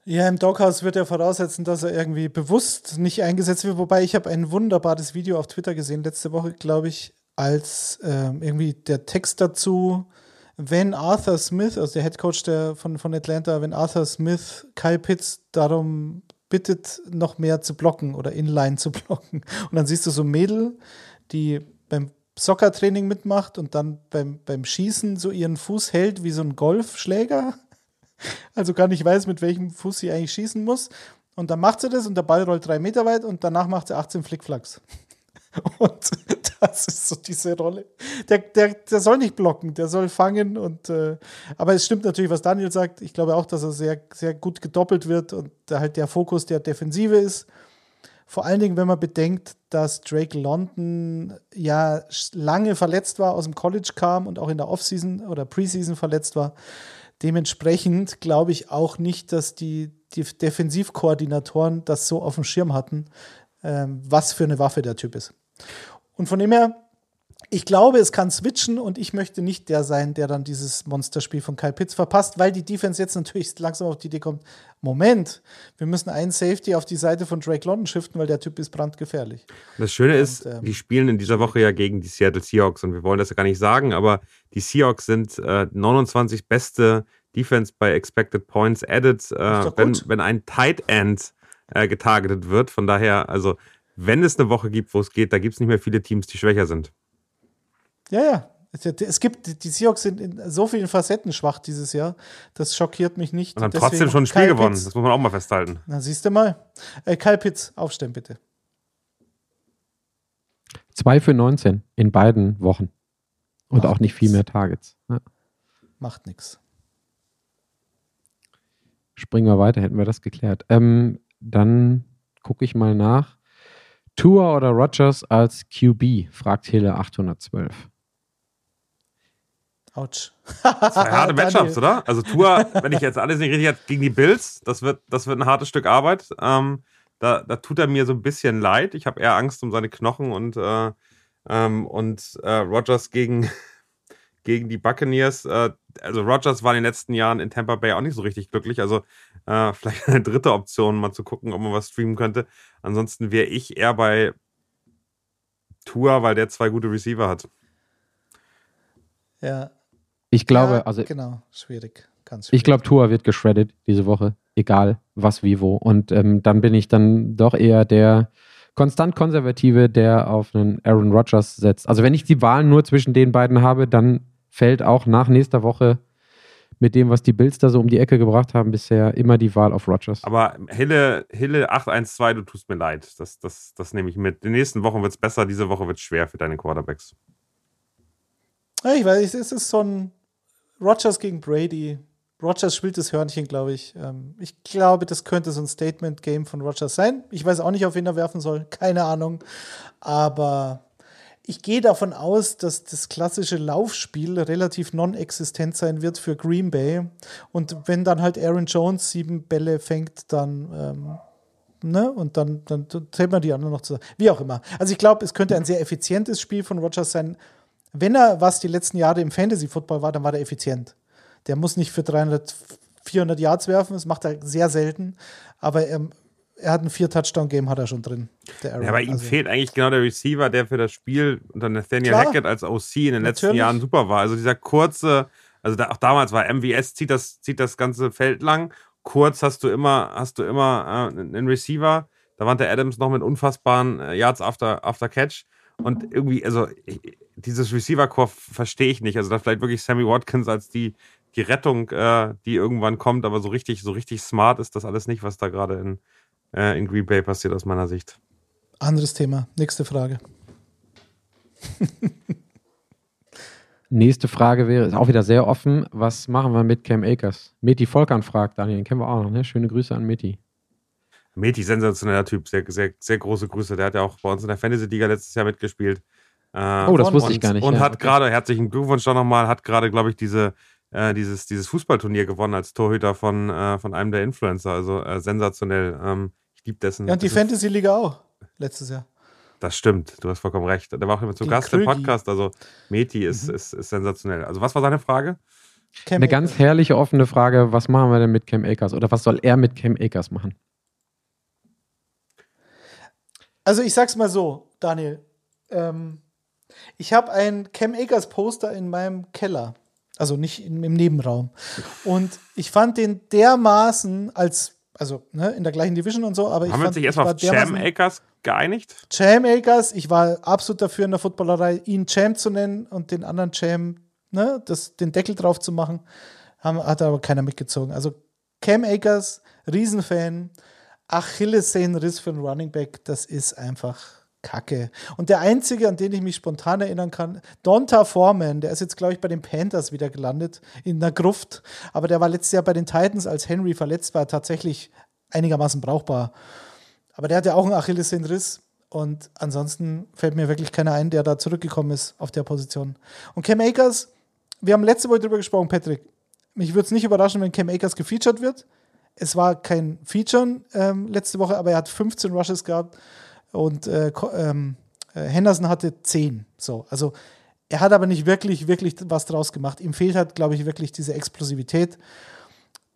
Ja, im Doghouse wird er voraussetzen, dass er irgendwie bewusst nicht eingesetzt wird. Wobei ich habe ein wunderbares Video auf Twitter gesehen, letzte Woche, glaube ich, als ähm, irgendwie der Text dazu, wenn Arthur Smith, also der Head Coach der, von, von Atlanta, wenn Arthur Smith Kyle Pitts darum bittet, noch mehr zu blocken oder inline zu blocken. Und dann siehst du so ein Mädel, die beim Soccer-Training mitmacht und dann beim, beim Schießen so ihren Fuß hält wie so ein Golfschläger. Also gar nicht weiß, mit welchem Fuß sie eigentlich schießen muss. Und dann macht sie das und der Ball rollt drei Meter weit und danach macht sie 18 Flickflacks. Und das ist so diese Rolle. Der, der, der soll nicht blocken, der soll fangen. Und, äh, aber es stimmt natürlich, was Daniel sagt. Ich glaube auch, dass er sehr, sehr gut gedoppelt wird und halt der Fokus der Defensive ist. Vor allen Dingen, wenn man bedenkt, dass Drake London ja lange verletzt war, aus dem College kam und auch in der Offseason oder Preseason verletzt war. Dementsprechend glaube ich auch nicht, dass die, die Defensivkoordinatoren das so auf dem Schirm hatten, ähm, was für eine Waffe der Typ ist. Und von dem her ich glaube, es kann switchen und ich möchte nicht der sein, der dann dieses Monsterspiel von Kyle Pitts verpasst, weil die Defense jetzt natürlich langsam auf die Idee kommt: Moment, wir müssen einen Safety auf die Seite von Drake London shiften, weil der Typ ist brandgefährlich. Das Schöne ist, und, ähm, die spielen in dieser Woche ja gegen die Seattle Seahawks und wir wollen das ja gar nicht sagen, aber die Seahawks sind äh, 29 beste Defense bei Expected Points added, äh, wenn, wenn ein Tight End äh, getargetet wird. Von daher, also, wenn es eine Woche gibt, wo es geht, da gibt es nicht mehr viele Teams, die schwächer sind. Ja, ja. Es gibt, die Seahawks sind in so vielen Facetten schwach dieses Jahr. Das schockiert mich nicht. Und haben Deswegen trotzdem schon ein Spiel Kyle gewonnen. Pitts. Das muss man auch mal festhalten. Na, siehst du mal. Äh, Kyle Pitts, aufstellen bitte. 2 für 19 in beiden Wochen. Und Macht auch nicht nix. viel mehr Targets. Ja. Macht nichts. Springen wir weiter, hätten wir das geklärt. Ähm, dann gucke ich mal nach. Tour oder Rogers als QB? fragt Hille 812. Autsch. Zwei harte Matchups, oder? Also Tour, wenn ich jetzt alles nicht richtig habe, gegen die Bills, das wird, das wird ein hartes Stück Arbeit. Ähm, da, da tut er mir so ein bisschen leid. Ich habe eher Angst um seine Knochen und, äh, ähm, und äh, Rogers gegen, gegen die Buccaneers. Äh, also Rogers war in den letzten Jahren in Tampa Bay auch nicht so richtig glücklich. Also äh, vielleicht eine dritte Option, mal zu gucken, ob man was streamen könnte. Ansonsten wäre ich eher bei Tour, weil der zwei gute Receiver hat. Ja. Ich glaube, ja, also Genau, schwierig. Ganz schwierig. ich glaube, Tua wird geschreddet diese Woche, egal was, wie, wo. Und ähm, dann bin ich dann doch eher der konstant Konservative, der auf einen Aaron Rodgers setzt. Also wenn ich die Wahl nur zwischen den beiden habe, dann fällt auch nach nächster Woche mit dem, was die Bills da so um die Ecke gebracht haben, bisher immer die Wahl auf Rodgers. Aber Hille, Hille 812, du tust mir leid. Das, das, das nehme ich mit. In den nächsten Wochen wird es besser, diese Woche wird es schwer für deine Quarterbacks. Ich weiß, es ist so ein Rogers gegen Brady. Rogers spielt das Hörnchen, glaube ich. Ähm, ich glaube, das könnte so ein Statement-Game von Rogers sein. Ich weiß auch nicht, auf wen er werfen soll. Keine Ahnung. Aber ich gehe davon aus, dass das klassische Laufspiel relativ non-existent sein wird für Green Bay. Und wenn dann halt Aaron Jones sieben Bälle fängt, dann. Ähm, Ne? Und dann, dann, zählt man die anderen noch zusammen. Wie auch immer. Also ich glaube, es könnte ein sehr effizientes Spiel von Rogers sein. Wenn er was die letzten Jahre im Fantasy-Football war, dann war er effizient. Der muss nicht für 300, 400 Yards werfen, das macht er sehr selten. Aber er, er hat ein Vier-Touchdown-Game, hat er schon drin. Ja, aber ihm Also, fehlt eigentlich genau der Receiver, der für das Spiel unter Nathaniel Klar. Hackett als OC in den letzten Natürlich. Jahren super war. Also dieser kurze, also da, auch damals war MVS, zieht das, zieht das ganze Feld lang. Kurz hast du immer, hast du immer äh, einen Receiver. Da war der Adams noch mit unfassbaren äh, Yards after, after Catch. Und irgendwie, also ich, dieses Receiver-Core verstehe ich nicht. Also da vielleicht wirklich Sammy Watkins als die, die Rettung, äh, die irgendwann kommt, aber so richtig, so richtig smart ist das alles nicht, was da gerade in, äh, in Green Bay passiert aus meiner Sicht. anderes Thema. Nächste Frage. Nächste Frage wäre, ist auch wieder sehr offen, was machen wir mit Cam Akers? Meti Volkan fragt, Daniel, den kennen wir auch noch, ne? Schöne Grüße an Meti. Meti, sensationeller Typ, sehr, sehr, sehr große Grüße. Der hat ja auch bei uns in der Fantasy-Liga letztes Jahr mitgespielt. Äh, Oh, das und- wusste ich gar nicht. Und ja, hat okay. gerade, herzlichen Glückwunsch doch nochmal, hat gerade, glaube ich, diese, äh, dieses, dieses Fußballturnier gewonnen als Torhüter von, äh, von einem der Influencer. Also äh, sensationell. Ähm, ich liebe dessen. Ja, und die Fantasy-Liga auch. Letztes Jahr. Das stimmt, du hast vollkommen recht. Der war auch immer zu Die Gast im Krögi. Podcast. Also Meti ist, ist, ist sensationell. Also, was war seine Frage? Cam Eine Akers. ganz herrliche offene Frage, was machen wir denn mit Cam Akers? Oder was soll er mit Cam Akers machen? Also ich sag's mal so, Daniel. Ähm, ich habe ein Cam Akers Poster in meinem Keller. Also nicht in, im Nebenraum. Und ich fand den dermaßen als, also ne, in der gleichen Division und so, aber ich Haben wir uns fand, nicht ich erstmal war auf dermaßen- Akers geeinigt? Jam Akers, ich war absolut dafür in der Footballerei, ihn Jam zu nennen und den anderen Jam, ne, das, den Deckel drauf zu machen. Haben, hat aber keiner mitgezogen. Also Cam Akers, Riesenfan, Achillessehnenriss für einen Running Back, das ist einfach Kacke. Und der einzige, an den ich mich spontan erinnern kann, Donta Foreman, der ist jetzt, glaube ich, bei den Panthers wieder gelandet, in der Gruft. Aber der war letztes Jahr bei den Titans, als Henry verletzt war, tatsächlich einigermaßen brauchbar. Aber der hat ja auch einen Achillessehnenriss. Und ansonsten fällt mir wirklich keiner ein, der da zurückgekommen ist auf der Position. Und Cam Akers, wir haben letzte Woche drüber gesprochen, Patrick. Mich würde es nicht überraschen, wenn Cam Akers gefeatured wird. Es war kein Feature ähm, letzte Woche, aber er hat 15 Rushes gehabt und äh, ähm, äh, Henderson hatte 10. So, also er hat aber nicht wirklich, wirklich was draus gemacht. Ihm fehlt halt, glaube ich, wirklich diese Explosivität.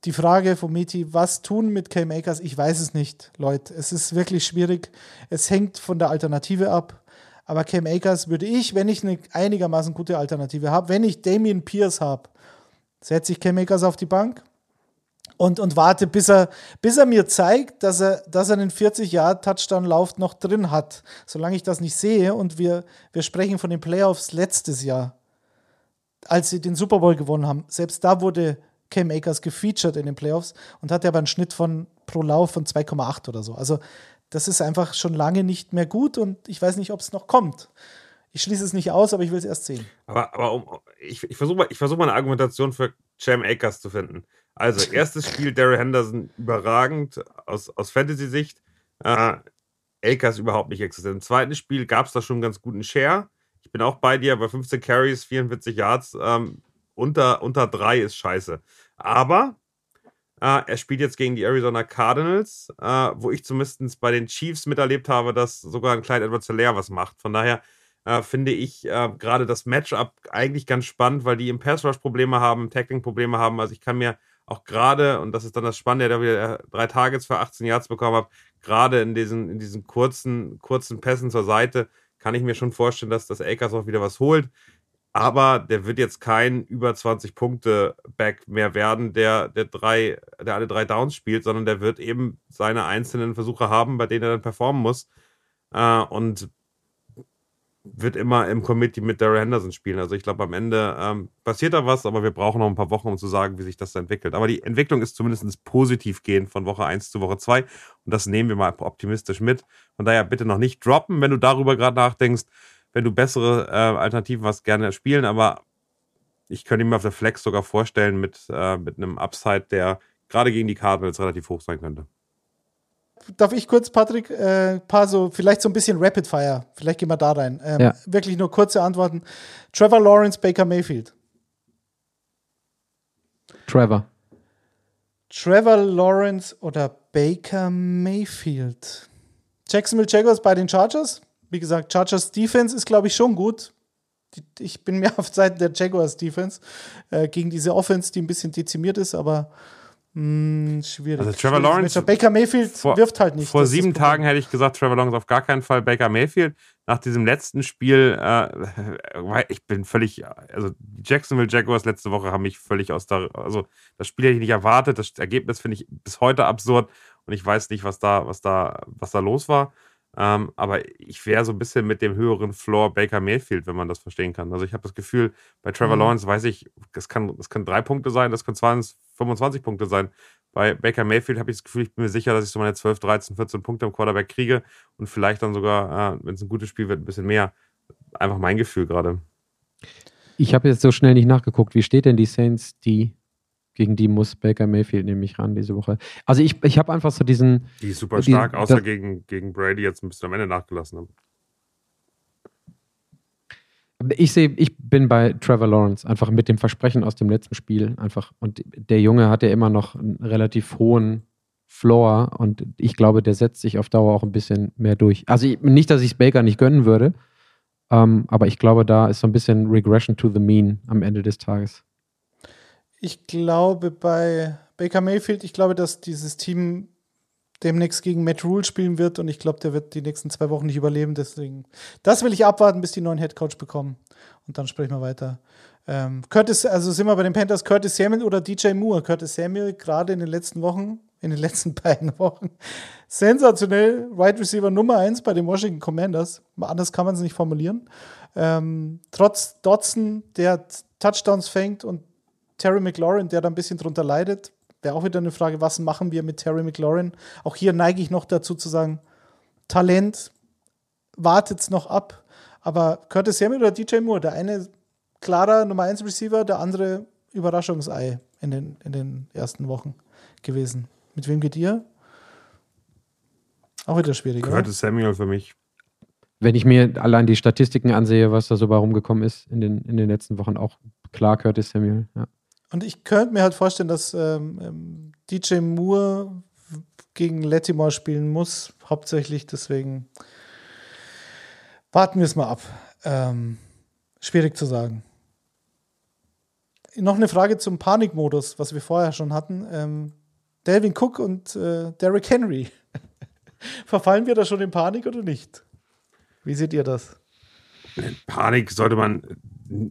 Die Frage von Meti, was tun mit Cam Akers? Ich weiß es nicht, Leute. Es ist wirklich schwierig. Es hängt von der Alternative ab. Aber Cam Akers würde ich, wenn ich eine einigermaßen gute Alternative habe, wenn ich Damian Pierce habe, setze ich Cam Akers auf die Bank und, und warte, bis er, bis er mir zeigt, dass er, dass er einen 40-Jahr-Touchdown-Lauf noch drin hat. Solange ich das nicht sehe und wir, wir sprechen von den Playoffs letztes Jahr, als sie den Super Bowl gewonnen haben, selbst da wurde Cam Akers gefeatured in den Playoffs und hatte aber einen Schnitt von pro Lauf von 2,8 oder so. Also das ist einfach schon lange nicht mehr gut und ich weiß nicht, ob es noch kommt. Ich schließe es nicht aus, aber ich will es erst sehen. Aber, aber um, ich, ich versuche mal, versuch mal eine Argumentation für Jam Akers zu finden. Also, erstes Spiel, Daryl Henderson überragend aus, aus Fantasy-Sicht. Äh, Akers überhaupt nicht existent. Im zweiten Spiel gab es da schon einen ganz guten Share. Ich bin auch bei dir, bei 15 Carries, 44 Yards. Ähm, unter, unter drei ist scheiße. Aber äh, er spielt jetzt gegen die Arizona Cardinals, äh, wo ich zumindest bei den Chiefs miterlebt habe, dass sogar ein Clyde Edwards Hilaire was macht. Von daher, äh, finde ich äh, gerade das Matchup eigentlich ganz spannend, weil die im Pass Rush Probleme haben, Tackling Probleme haben. Also ich kann mir auch gerade, und das ist dann das Spannende, der wieder drei Targets für 18 Yards bekommen hat, gerade in diesen, in diesen kurzen, kurzen Pässen zur Seite, kann ich mir schon vorstellen, dass das Akers auch wieder was holt. Aber der wird jetzt kein über 20 Punkte Back mehr werden, der, der drei, der alle drei Downs spielt, sondern der wird eben seine einzelnen Versuche haben, bei denen er dann performen muss. Äh, und wird immer im Committee mit Darrell Henderson spielen. Also ich glaube, am Ende ähm, passiert da was, aber wir brauchen noch ein paar Wochen, um zu sagen, wie sich das entwickelt. Aber die Entwicklung ist zumindest positiv gehend von Woche 1 zu Woche 2 und das nehmen wir mal optimistisch mit. Von daher bitte noch nicht droppen, wenn du darüber gerade nachdenkst. Wenn du bessere äh, Alternativen hast, gerne spielen, aber ich könnte mir auf der Flex sogar vorstellen mit, äh, mit einem Upside, der gerade gegen die Cardinals relativ hoch sein könnte darf ich kurz, Patrick, äh, paar so, vielleicht so ein bisschen Rapid Fire. Vielleicht gehen wir da rein. Ähm, ja. Wirklich nur kurze Antworten. Trevor Lawrence, Baker Mayfield. Trevor. Trevor Lawrence oder Baker Mayfield. Jacksonville Jaguars bei den Chargers. Wie gesagt, Chargers Defense ist, glaube ich, schon gut. Ich bin mehr auf Seiten der Jaguars Defense äh, gegen diese Offense, die ein bisschen dezimiert ist, aber hm, schwierig. Also Trevor schwierig. Lawrence. Baker Mayfield vor, wirft halt nicht. Vor sieben Tagen hätte ich gesagt, Trevor Lawrence auf gar keinen Fall. Baker Mayfield. Nach diesem letzten Spiel, äh, ich bin völlig, also die Jacksonville Jaguars letzte Woche haben mich völlig aus der, also das Spiel hätte ich nicht erwartet. Das Ergebnis finde ich bis heute absurd und ich weiß nicht, was da, was da, was da los war. Ähm, aber ich wäre so ein bisschen mit dem höheren Floor Baker Mayfield, wenn man das verstehen kann. Also ich habe das Gefühl, bei Trevor mhm. Lawrence weiß ich, das kann, das kann drei Punkte sein, das kann 20, 25 Punkte sein. Bei Baker Mayfield habe ich das Gefühl, ich bin mir sicher, dass ich so meine 12, 13, 14 Punkte im Quarterback kriege und vielleicht dann sogar, äh, wenn es ein gutes Spiel wird, ein bisschen mehr. Einfach mein Gefühl gerade. Ich habe jetzt so schnell nicht nachgeguckt. Wie steht denn die Saints, die gegen die muss Baker Mayfield nämlich ran diese Woche. Also ich, ich habe einfach so diesen. Die ist super stark, diesen, außer gegen, gegen Brady jetzt ein bisschen am Ende nachgelassen haben. Ich sehe, ich bin bei Trevor Lawrence, einfach mit dem Versprechen aus dem letzten Spiel. Einfach. Und der Junge hat ja immer noch einen relativ hohen Floor und ich glaube, der setzt sich auf Dauer auch ein bisschen mehr durch. Also nicht, dass ich es Baker nicht gönnen würde, ähm, aber ich glaube, da ist so ein bisschen Regression to the Mean am Ende des Tages. Ich glaube bei Baker Mayfield, ich glaube, dass dieses Team demnächst gegen Matt Rule spielen wird und ich glaube, der wird die nächsten zwei Wochen nicht überleben. Deswegen, das will ich abwarten, bis die neuen Headcoach bekommen und dann sprechen wir weiter. Ähm, Curtis, also sind wir bei den Panthers, Curtis Samuel oder DJ Moore? Curtis Samuel gerade in den letzten Wochen, in den letzten beiden Wochen, sensationell, Wide Receiver Nummer 1 bei den Washington Commanders. Anders kann man es nicht formulieren. Ähm, trotz Dodson, der Touchdowns fängt und Terry McLaurin, der da ein bisschen drunter leidet. Wäre auch wieder eine Frage, was machen wir mit Terry McLaurin? Auch hier neige ich noch dazu zu sagen, Talent wartet es noch ab. Aber Curtis Samuel oder DJ Moore, der eine klarer Nummer 1 Receiver, der andere Überraschungsei in den, in den ersten Wochen gewesen. Mit wem geht ihr? Auch wieder schwierig. Curtis? Samuel für mich. Wenn ich mir allein die Statistiken ansehe, was da so bei rumgekommen ist in den, in den letzten Wochen, auch klar Curtis Samuel. Ja. Und ich könnte mir halt vorstellen, dass ähm, ähm DJ Moore gegen Latimore spielen muss, hauptsächlich. Deswegen warten wir es mal ab. Ähm, schwierig zu sagen. Noch eine Frage zum Panikmodus, was wir vorher schon hatten. Ähm, Delvin Cook und äh, Derrick Henry. Verfallen wir da schon in Panik oder nicht? Wie seht ihr das? Panik sollte man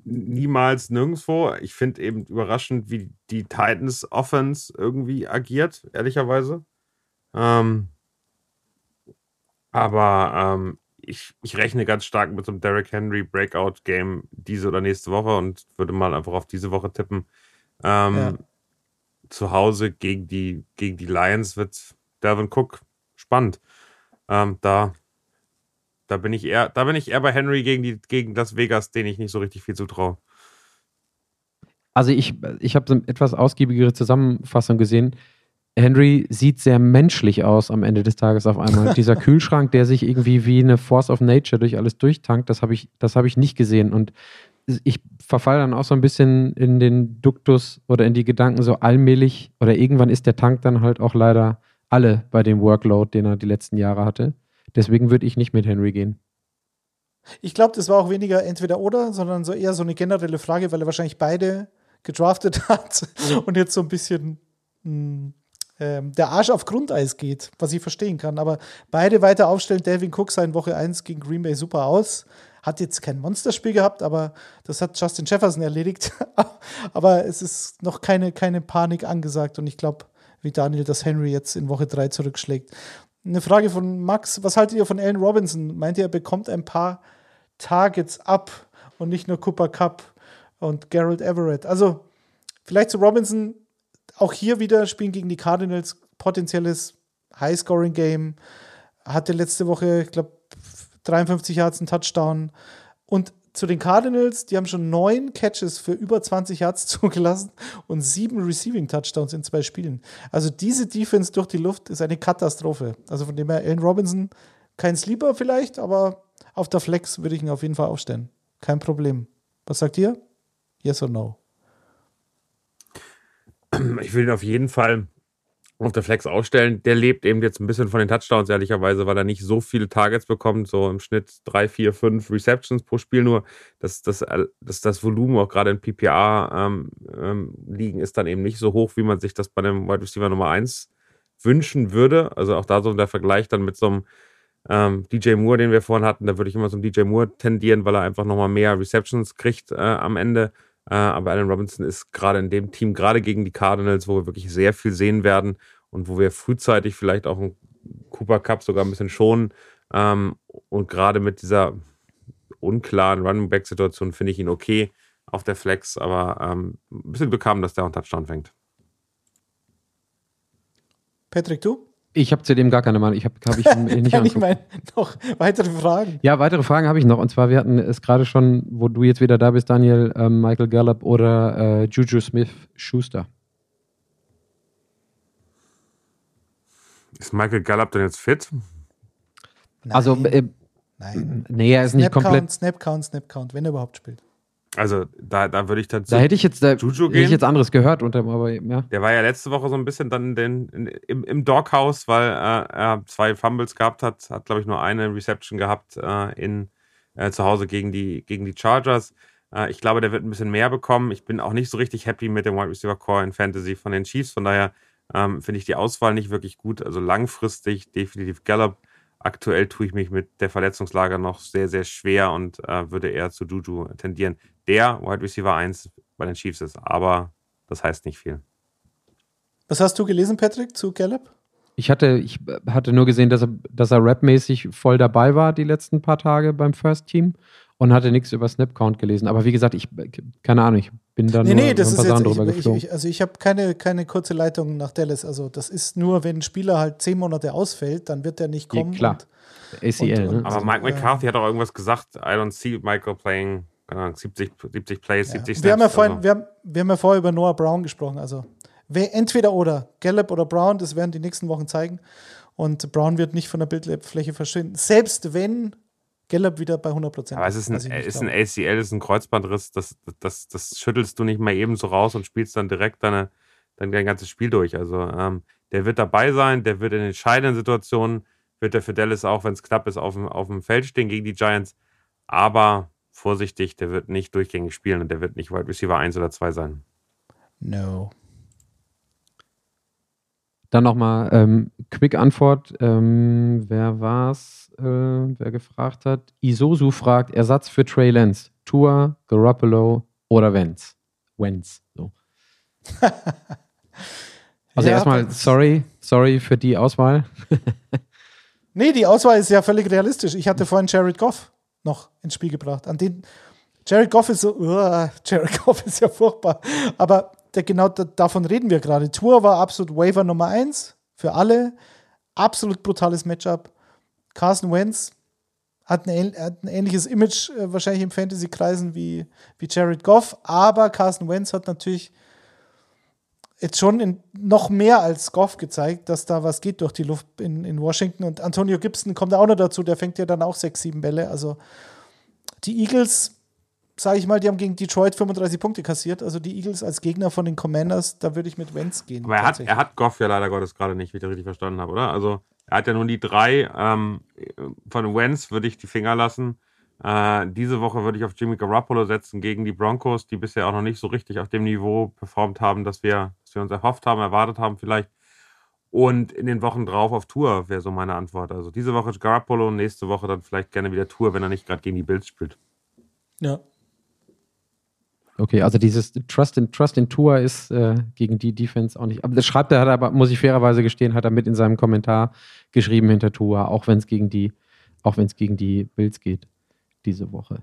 niemals nirgendwo. Ich finde eben überraschend, wie die Titans Offense irgendwie agiert, ehrlicherweise. Ähm, aber ähm, ich, ich rechne ganz stark mit so einem Derrick Henry Breakout-Game diese oder nächste Woche und würde mal einfach auf diese Woche tippen. Ähm, ja. Zu Hause gegen die, gegen die Lions wird Delvin Cook spannend. Ähm, da da bin ich eher, da bin ich eher bei Henry gegen, die, gegen Las Vegas, den ich nicht so richtig viel zutraue. Also ich, ich habe eine etwas ausgiebigere Zusammenfassung gesehen. Henry sieht sehr menschlich aus am Ende des Tages auf einmal. Dieser Kühlschrank, der sich irgendwie wie eine Force of Nature durch alles durchtankt, das habe ich, hab ich nicht gesehen. Und ich verfalle dann auch so ein bisschen in den Duktus oder in die Gedanken so allmählich oder irgendwann ist der Tank dann halt auch leider alle bei dem Workload, den er die letzten Jahre hatte. Deswegen würde ich nicht mit Henry gehen. Ich glaube, das war auch weniger entweder oder, sondern so eher so eine generelle Frage, weil er wahrscheinlich beide gedraftet hat und jetzt so ein bisschen mh, ähm, der Arsch auf Grundeis geht, was ich verstehen kann. Aber beide weiter aufstellen. Delvin Cook sah in Woche 1 gegen Green Bay super aus. Hat jetzt kein Monsterspiel gehabt, aber das hat Justin Jefferson erledigt. aber es ist noch keine, keine Panik angesagt und ich glaube, wie Daniel, dass Henry jetzt in Woche 3 zurückschlägt. Eine Frage von Max: Was haltet ihr von Allen Robinson? Meint ihr, er bekommt ein paar Targets ab und nicht nur Cooper Cup und Gerald Everett? Also, vielleicht zu Robinson: Auch hier wieder spielen gegen die Cardinals potenzielles High-Scoring-Game. Hatte letzte Woche, ich glaube, 53 Yards, einen Touchdown. Und zu den Cardinals, die haben schon neun Catches für über 20 Yards zugelassen und sieben Receiving Touchdowns in zwei Spielen. Also diese Defense durch die Luft ist eine Katastrophe. Also von dem her, Allen Robinson, kein Sleeper vielleicht, aber auf der Flex würde ich ihn auf jeden Fall aufstellen. Kein Problem. Was sagt ihr? Yes or no? Ich will ihn auf jeden Fall auf der Flex ausstellen. Der lebt eben jetzt ein bisschen von den Touchdowns, ehrlicherweise, weil er nicht so viele Targets bekommt, so im Schnitt drei, vier, fünf Receptions pro Spiel nur. dass das, das, das Volumen auch gerade in PPA ähm, ähm, liegen ist dann eben nicht so hoch, wie man sich das bei einem Wide Receiver Nummer 1 wünschen würde. Also auch da so der Vergleich dann mit so einem ähm, DJ Moore, den wir vorhin hatten, da würde ich immer zum DJ Moore tendieren, weil er einfach nochmal mehr Receptions kriegt äh, am Ende. Äh, aber Allen Robinson ist gerade in dem Team, gerade gegen die Cardinals, wo wir wirklich sehr viel sehen werden und wo wir frühzeitig vielleicht auch einen Cooper Cup sogar ein bisschen schonen. Ähm, und gerade mit dieser unklaren Running Back Situation finde ich ihn okay auf der Flex, aber ähm, ein bisschen bekam, dass der einen Touchdown fängt. Patrick, du? Ich habe zu dem gar keine Meinung. Ich habe hab ich nicht ich meine, noch weitere Fragen? Ja, weitere Fragen habe ich noch. Und zwar, wir hatten es gerade schon, wo du jetzt wieder da bist, Daniel, äh, Michael Gallup oder äh, Juju Smith-Schuster. Ist Michael Gallup denn jetzt fit? Nein. Also, äh, Nein. Nee, er ist Snap nicht komplett. Count, Snap Count, Snap Count, wenn er überhaupt spielt. Also da, da würde ich dann Da hätte ich jetzt, da, Juju gehen. Hätte ich jetzt anderes gehört unter aber ja. Der war ja letzte Woche so ein bisschen dann den, in, im, im Doghouse, weil äh, er zwei Fumbles gehabt hat, hat glaube ich nur eine Reception gehabt äh, in äh, zu Hause gegen die gegen die Chargers. Äh, ich glaube, der wird ein bisschen mehr bekommen. Ich bin auch nicht so richtig happy mit dem Wide Receiver Core in Fantasy von den Chiefs. Von daher ähm, finde ich die Auswahl nicht wirklich gut. Also langfristig definitiv Gallup. Aktuell tue ich mich mit der Verletzungslage noch sehr, sehr schwer und äh, würde eher zu Juju tendieren der Wide Receiver 1 bei den Chiefs ist. Aber das heißt nicht viel. Was hast du gelesen, Patrick, zu Gallup? Ich hatte, ich hatte nur gesehen, dass er, dass er rapmäßig voll dabei war die letzten paar Tage beim First Team und hatte nichts über Snapcount gelesen. Aber wie gesagt, ich keine Ahnung, ich bin da nee, nur nee, das ein paar ist jetzt, drüber ich, geflogen. Ich, also ich habe keine, keine kurze Leitung nach Dallas. Also das ist nur, wenn ein Spieler halt zehn Monate ausfällt, dann wird er nicht kommen. Ja, klar. Und, ACL, und, ne? Aber Mike McCarthy hat auch irgendwas gesagt, I don't see Michael playing keine Ahnung, 70, 70 Plays, ja. 70 Snaps. Wir haben, ja vorhin, also. wir, haben, wir haben ja vorher über Noah Brown gesprochen. Also entweder oder, Gallup oder Brown, das werden die nächsten Wochen zeigen. Und Brown wird nicht von der Bildfläche verschwinden. Selbst wenn Gallup wieder bei 100 Prozent ist. Aber es ist ein, ist ein ACL, ist ein Kreuzbandriss, das, das, das schüttelst du nicht mal eben so raus und spielst dann direkt deine, dein, dein ganzes Spiel durch. Also ähm, der wird dabei sein, der wird in entscheidenden Situationen, wird der für Dallas auch, wenn es knapp ist, auf dem, auf dem Feld stehen gegen die Giants. Aber vorsichtig, der wird nicht durchgängig spielen und der wird nicht Wide Receiver 1 oder 2 sein. No. Dann nochmal ähm, Quick-Antwort. Ähm, wer war's, äh, wer gefragt hat? Isosu fragt: Ersatz für Trey Lance. Tour, Garoppolo oder Wenz? Wenz. So. also ja, erstmal, sorry, sorry für die Auswahl. nee, die Auswahl ist ja völlig realistisch. Ich hatte vorhin Jared Goff noch ins Spiel gebracht. An den Jared Goff ist so, uh, Jared Goff ist ja furchtbar. Aber der, genau davon reden wir gerade. Tour war absolut Waiver Nummer 1 für alle. Absolut brutales Matchup. Carson Wentz hat ein, hat ein ähnliches Image äh, wahrscheinlich im Fantasy-Kreisen wie, wie Jared Goff, aber Carson Wentz hat natürlich jetzt schon in, noch mehr als Goff gezeigt, dass da was geht durch die Luft in, in Washington. Und Antonio Gibson kommt auch noch dazu, der fängt ja dann auch sechs, sieben Bälle. Also die Eagles, sage ich mal, die haben gegen Detroit 35 Punkte kassiert. Also die Eagles als Gegner von den Commanders, da würde ich mit Wentz gehen. Aber er hat, er hat Goff ja leider Gottes gerade nicht, wie ich das richtig verstanden habe, oder? Also er hat ja nur die drei. Ähm, von Wentz würde ich die Finger lassen. Äh, diese Woche würde ich auf Jimmy Garoppolo setzen gegen die Broncos, die bisher auch noch nicht so richtig auf dem Niveau performt haben, dass wir, dass wir uns erhofft haben, erwartet haben vielleicht. Und in den Wochen drauf auf Tour wäre so meine Antwort. Also diese Woche Garoppolo und nächste Woche dann vielleicht gerne wieder Tour, wenn er nicht gerade gegen die Bills spielt. Ja. Okay, also dieses Trust in, Trust in Tour ist äh, gegen die Defense auch nicht. Aber das schreibt er, hat er aber, muss ich fairerweise gestehen, hat er mit in seinem Kommentar geschrieben hinter Tour, auch wenn es gegen die, auch wenn es gegen die Bills geht diese Woche.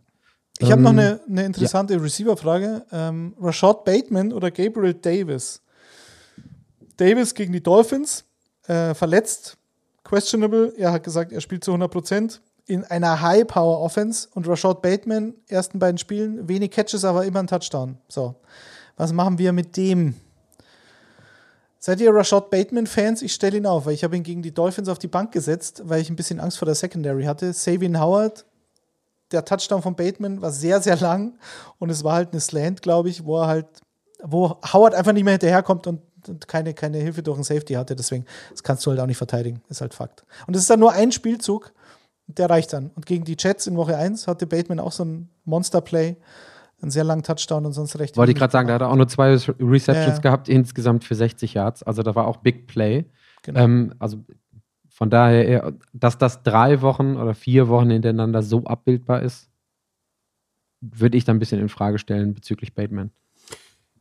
Ich ähm, habe noch eine, eine interessante ja. Receiver-Frage. Ähm, Rashad Bateman oder Gabriel Davis? Davis gegen die Dolphins, äh, verletzt, questionable. Er hat gesagt, er spielt zu 100 Prozent in einer High-Power-Offense und Rashad Bateman, ersten beiden Spielen, wenig Catches, aber immer ein Touchdown. So, was machen wir mit dem? Seid ihr Rashad Bateman-Fans? Ich stelle ihn auf, weil ich habe ihn gegen die Dolphins auf die Bank gesetzt, weil ich ein bisschen Angst vor der Secondary hatte. Savian Howard, der Touchdown von Bateman war sehr, sehr lang und es war halt eine Slant, glaube ich, wo er halt, wo Howard einfach nicht mehr hinterherkommt und und keine, keine Hilfe durch einen Safety hatte. Deswegen, das kannst du halt auch nicht verteidigen. Ist halt Fakt. Und es ist dann nur ein Spielzug, der reicht dann. Und gegen die Jets in Woche 1 hatte Bateman auch so ein Monster-Play, einen sehr langen Touchdown und sonst recht. Wollte ich gerade sagen, da hat er auch nur zwei Receptions ja. gehabt, insgesamt für 60 Yards. Also da war auch Big Play. Genau. Ähm, also von daher, dass das drei Wochen oder vier Wochen hintereinander so abbildbar ist, würde ich dann ein bisschen in Frage stellen bezüglich Bateman.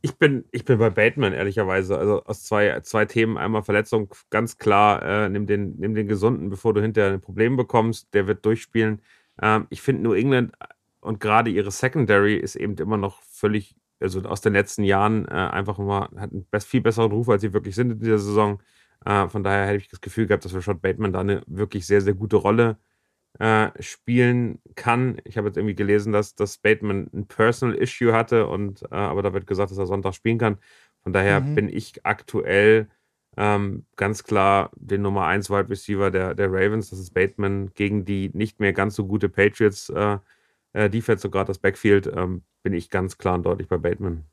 Ich bin, ich bin bei Bateman, ehrlicherweise. Also aus zwei, zwei Themen. Einmal Verletzung, ganz klar, äh, nimm, den, nimm den Gesunden, bevor du hinterher ein Problem bekommst. Der wird durchspielen. Ähm, ich finde New England und gerade ihre Secondary ist eben immer noch völlig, also aus den letzten Jahren äh, einfach immer, hat einen viel besseren Ruf, als sie wirklich sind in dieser Saison. Äh, von daher hätte ich das Gefühl gehabt, dass wir Shot Bateman da eine wirklich sehr, sehr gute Rolle äh, spielen kann. Ich habe jetzt irgendwie gelesen, dass, dass Bateman ein Personal Issue hatte und äh, aber da wird gesagt, dass er Sonntag spielen kann. Von daher mhm. bin ich aktuell ähm, ganz klar den Nummer 1 Wide Receiver der, der Ravens. Das ist Bateman gegen die nicht mehr ganz so gute Patriots äh, äh, Defense, sogar das Backfield, ähm, bin ich ganz klar und deutlich bei Bateman.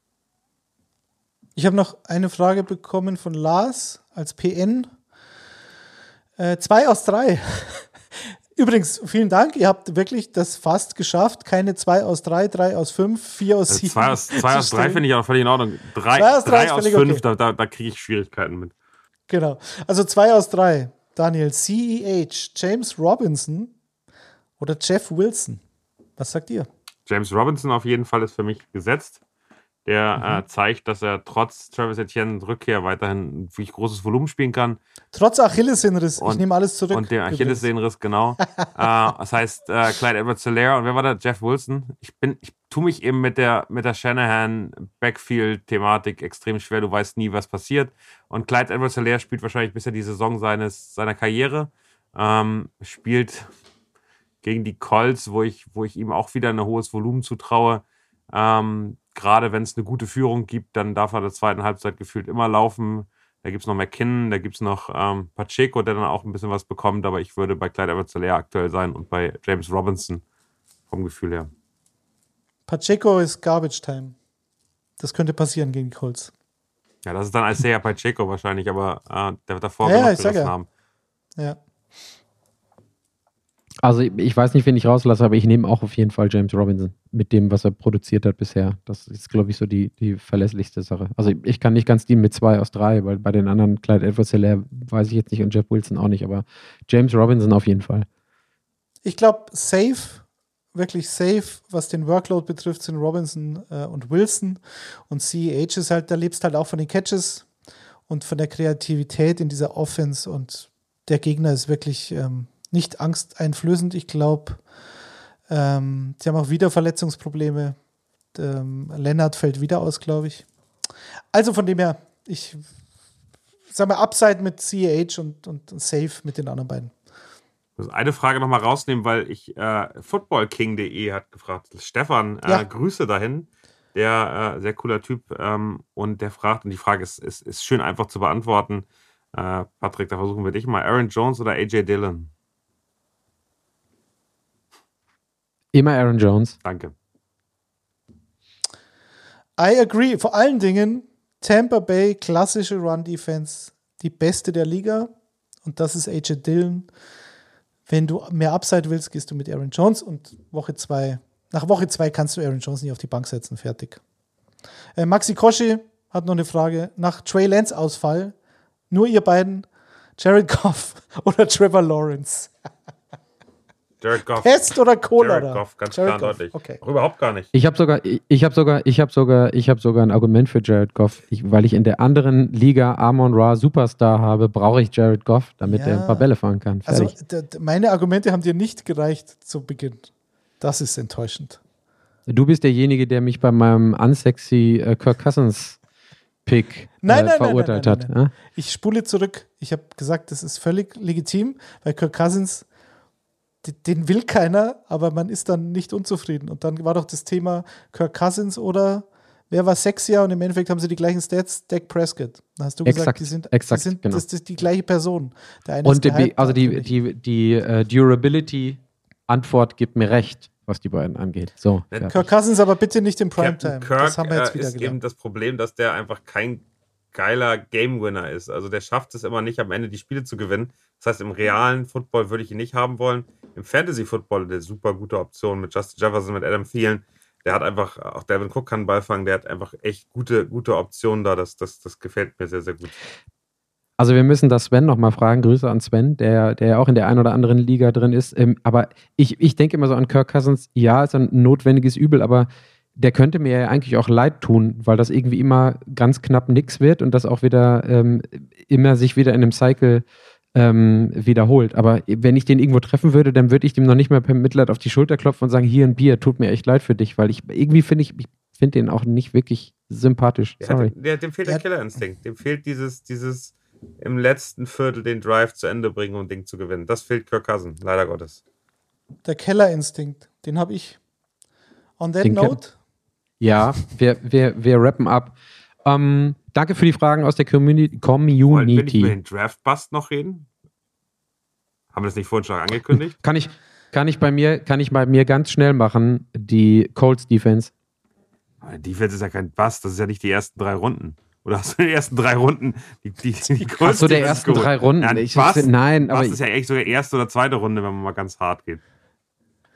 Ich habe noch eine Frage bekommen von Lars als PN. Äh, zwei aus drei. Übrigens, vielen Dank. Ihr habt wirklich das fast geschafft. Keine 2 aus 3, 3 aus 5, 4 aus 7. 2 aus, zwei aus 3 finde ich auch völlig in Ordnung. 3 aus 3 aus 5, okay. da, da, da kriege ich Schwierigkeiten mit. Genau. Also 2 aus 3. Daniel, CEH, James Robinson oder Jeff Wilson? Was sagt ihr? James Robinson auf jeden Fall ist für mich gesetzt der mhm. äh, zeigt, dass er trotz Travis Etienne Rückkehr weiterhin ein wirklich großes Volumen spielen kann. Trotz Achillessehnenriss, ich nehme alles zurück. Und der Achillessehnenriss, genau. äh, das heißt, äh, Clyde Edwards Hilaire und wer war da? Jeff Wilson. Ich bin, ich tue mich eben mit der, mit der Shanahan-Backfield-Thematik extrem schwer. Du weißt nie, was passiert. Und Clyde Edwards Hilaire spielt wahrscheinlich bisher die Saison seines, seiner Karriere. Ähm, spielt gegen die Colts, wo ich, wo ich ihm auch wieder ein hohes Volumen zutraue. Ähm, gerade wenn es eine gute Führung gibt, dann darf er der zweiten Halbzeit gefühlt immer laufen. Da gibt es noch McKinnon, da gibt es noch ähm, Pacheco, der dann auch ein bisschen was bekommt, aber ich würde bei Clyde edwards aktuell sein und bei James Robinson vom Gefühl her. Pacheco ist Garbage Time. Das könnte passieren gegen die Colts. Ja, das ist dann Isaiah Pacheco wahrscheinlich, aber äh, der wird davor ja, genug gerissen ja. haben. Ja. Also ich weiß nicht, wen ich rauslasse, aber ich nehme auch auf jeden Fall James Robinson mit dem, was er produziert hat bisher. Das ist, glaube ich, so die, die verlässlichste Sache. Also ich kann nicht ganz dienen mit zwei aus drei, weil bei den anderen Clyde Edwards Hilaire weiß ich jetzt nicht und Jeff Wilson auch nicht, aber James Robinson auf jeden Fall. Ich glaube, safe, wirklich safe, was den Workload betrifft, sind Robinson äh, und Wilson. Und CEH ist halt, da lebst halt auch von den Catches und von der Kreativität in dieser Offense und der Gegner ist wirklich ähm, nicht angsteinflößend. Ich glaube, ähm, sie haben auch wieder Verletzungsprobleme. Ähm, Lennart fällt wieder aus, glaube ich. Also von dem her, ich sage mal, Upside mit CH und, und Safe mit den anderen beiden. Ich muss eine Frage nochmal rausnehmen, weil ich äh, footballking.de hat gefragt. Stefan, äh, ja. Grüße dahin. Der äh, sehr cooler Typ ähm, und der fragt, und die Frage ist, ist, ist schön einfach zu beantworten. Äh, Patrick, da versuchen wir dich mal. Aaron Jones oder AJ Dillon? Immer Aaron Jones. Danke. I agree. Vor allen Dingen Tampa Bay, klassische Run-Defense, die beste der Liga. Und das ist AJ Dillon. Wenn du mehr Upside willst, gehst du mit Aaron Jones und Woche 2, nach Woche 2 kannst du Aaron Jones nicht auf die Bank setzen. Fertig. Äh, Maxi Koschi hat noch eine Frage. Nach Trey Lance Ausfall, nur ihr beiden, Jared Goff oder Trevor Lawrence? Jared Goff. Pest oder Cola? Jared Goff, ganz Jared klar Goff, deutlich. Okay. Auch überhaupt gar nicht. Ich habe sogar, ich habe sogar, ich habe sogar, ich habe sogar ein Argument für Jared Goff, ich, weil ich in der anderen Liga Amon Ra Superstar habe, brauche ich Jared Goff, damit Ja. er ein paar Bälle fahren kann. Also Fertig. d- meine Argumente haben dir nicht gereicht zu Beginn. Das ist enttäuschend. du bist derjenige, der mich bei meinem unsexy äh, Kirk Cousins Pick Nein, äh, nein, nein, verurteilt nein, nein, hat. nein. ja? Ich spule zurück. Ich habe gesagt, das ist völlig legitim, weil Kirk Cousins, den will keiner, aber man ist dann nicht unzufrieden. Und dann war doch das Thema Kirk Cousins oder wer war sexier und im Endeffekt haben sie die gleichen Stats, Dak Prescott. Da hast du gesagt, Exakt, die sind, exakt, die sind genau. das, das ist die gleiche Person. Der eine ist Und die, gehypt, also die, die, die äh, Durability-Antwort gibt mir recht, was die beiden angeht. So. Kirk Cousins aber bitte nicht im Primetime. Kirk das haben wir jetzt äh, wieder ist eben gelernt. das Problem, dass der einfach kein geiler Game Winner ist. Also der schafft es immer nicht, am Ende die Spiele zu gewinnen. Das heißt, im realen Football würde ich ihn nicht haben wollen. Im Fantasy Football eine super gute Option mit Justin Jefferson, mit Adam Thielen. Der hat einfach, auch Devin Cook kann Ball fangen, der hat einfach echt gute, gute Optionen da. Das, das, das gefällt mir sehr, sehr gut. Also wir müssen das Sven nochmal fragen. Grüße an Sven, der, der ja auch in der einen oder anderen Liga drin ist. Ähm, aber ich, ich denke immer so an Kirk Cousins, ja, ist ein notwendiges Übel, aber der könnte mir ja eigentlich auch leid tun, weil das irgendwie immer ganz knapp nix wird und das auch wieder ähm, immer sich wieder in einem Cycle ähm, wiederholt. Aber wenn ich den irgendwo treffen würde, dann würde ich dem noch nicht mehr per Mitleid auf die Schulter klopfen und sagen, hier ein Bier, tut mir echt leid für dich, weil ich irgendwie finde ich, ich finde den auch nicht wirklich sympathisch. Der, Sorry. der, dem fehlt der Der- Killerinstinkt. Dem fehlt dieses, dieses im letzten Viertel den Drive zu Ende bringen und Ding zu gewinnen. Das fehlt Kirk Cousin, leider Gottes. Der Kellerinstinkt, den habe ich. On that Den Ke- note, Ja, wir, wir, wir rappen ab. Ähm, danke für die Fragen aus der Communi Wollen wir nicht über Community. den Draft-Bust noch reden? Haben wir das nicht vorhin schon angekündigt? Kann ich, kann, ich bei mir, kann ich bei mir ganz schnell machen, die Colts Defense. Die Defense ist ja kein Bust, das ist ja nicht die ersten drei Runden. Oder hast du den ersten drei Runden die, die, die Ach Colts so, der Defense ersten geholt? drei Runden. Ja, Ich- Bust, nein, aber Bust ist ja echt sogar erste oder zweite Runde, wenn man mal ganz hart geht.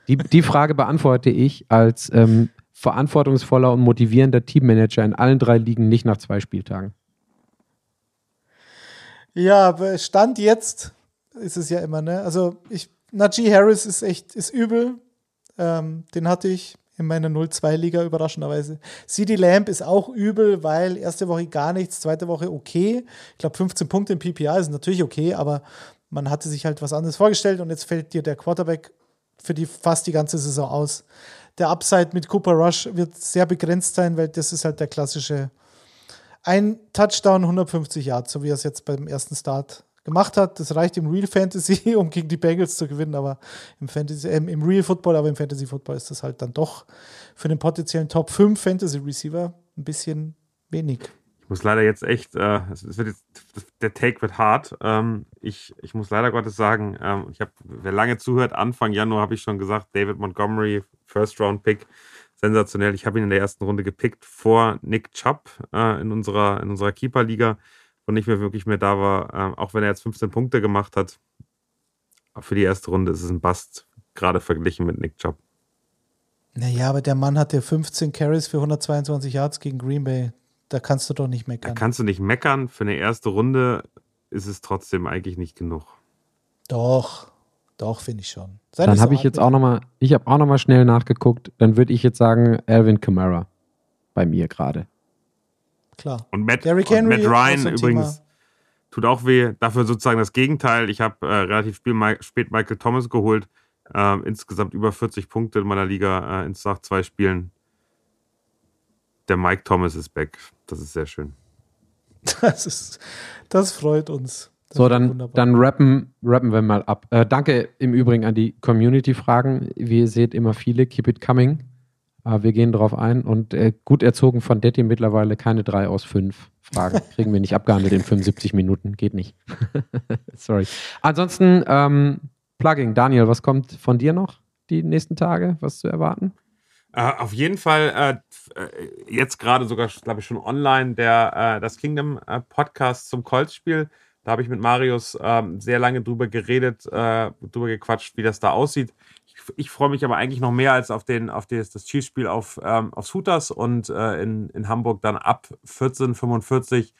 die, die Frage beantworte ich als ähm, verantwortungsvoller und motivierender Teammanager in allen drei Ligen nicht nach zwei Spieltagen. Ja, Stand jetzt ist es ja immer, ne? Also ich, Najee Harris ist echt, ist übel. Ähm, den hatte ich in meiner 0-2-Liga überraschenderweise. CD Lamb ist auch übel, weil erste Woche gar nichts, zweite Woche okay. Ich glaube 15 Punkte im PPA ist natürlich okay, aber man hatte sich halt was anderes vorgestellt und jetzt fällt dir der Quarterback für die fast die ganze Saison aus. Der Upside mit Cooper Rush wird sehr begrenzt sein, weil das ist halt der klassische ein Touchdown, 150 Yards, so wie er es jetzt beim ersten Start gemacht hat. Das reicht im Real Fantasy, um gegen die Bengals zu gewinnen, aber im, Fantasy, äh, im Real Football, aber im Fantasy Football ist das halt dann doch für den potenziellen Top 5 Fantasy Receiver ein bisschen wenig. Ich muss leider jetzt echt, äh, es, wird jetzt, der Take wird hart. Ähm, ich, ich muss leider Gottes sagen, ähm, ich habe, wer lange zuhört, Anfang Januar habe ich schon gesagt, David Montgomery, First Round Pick, sensationell. Ich habe ihn in der ersten Runde gepickt vor Nick Chubb äh, in unserer, in unserer Keeper-Liga, wo nicht mehr wirklich mehr da war, ähm, auch wenn er jetzt 15 Punkte gemacht hat. Für die erste Runde ist es ein Bust, gerade verglichen mit Nick Chubb. Naja, aber der Mann hatte 15 Carries für 122 Yards gegen Green Bay. Da kannst du doch nicht Da meckern. kannst du nicht meckern. Für eine erste Runde ist es trotzdem eigentlich nicht genug. Doch, doch, finde ich schon. Sei Dann so habe ich jetzt auch nochmal, ich habe auch nochmal schnell nachgeguckt. Dann würde ich jetzt sagen, Alvin Kamara bei mir gerade. Klar. Und Matt, Derrick und Henry Matt auch Ryan übrigens Thema. tut auch weh. Dafür sozusagen das Gegenteil. Ich habe äh, relativ spät Michael Thomas geholt. Ähm, insgesamt über 40 Punkte in meiner Liga äh, in nach zwei Spielen. Der Mike Thomas ist back. Das ist sehr schön. Das, ist, das freut uns. Das So, dann, wunderbar. dann rappen, rappen wir mal ab. Äh, danke im Übrigen an die Community-Fragen. Wie ihr seht, immer viele. Keep it coming. Äh, wir gehen drauf ein. Und äh, gut erzogen von Detti mittlerweile keine drei aus fünf Fragen. Kriegen wir nicht abgehandelt in 75 Minuten. Geht nicht. Sorry. Ansonsten, ähm, Plugging. Daniel, was kommt von dir noch die nächsten Tage? Was zu erwarten? Äh, auf jeden Fall äh, äh, jetzt gerade sogar, glaube ich, schon online der äh, das Kingdom äh, Podcast zum Colts-Spiel. Da habe ich mit Marius ähm, sehr lange drüber geredet, äh, drüber gequatscht, wie das da aussieht. Ich, ich freue mich aber eigentlich noch mehr als auf, den, auf das, das Chiefs-Spiel auf, ähm, aufs Hooters und äh, in, in Hamburg dann ab 14.45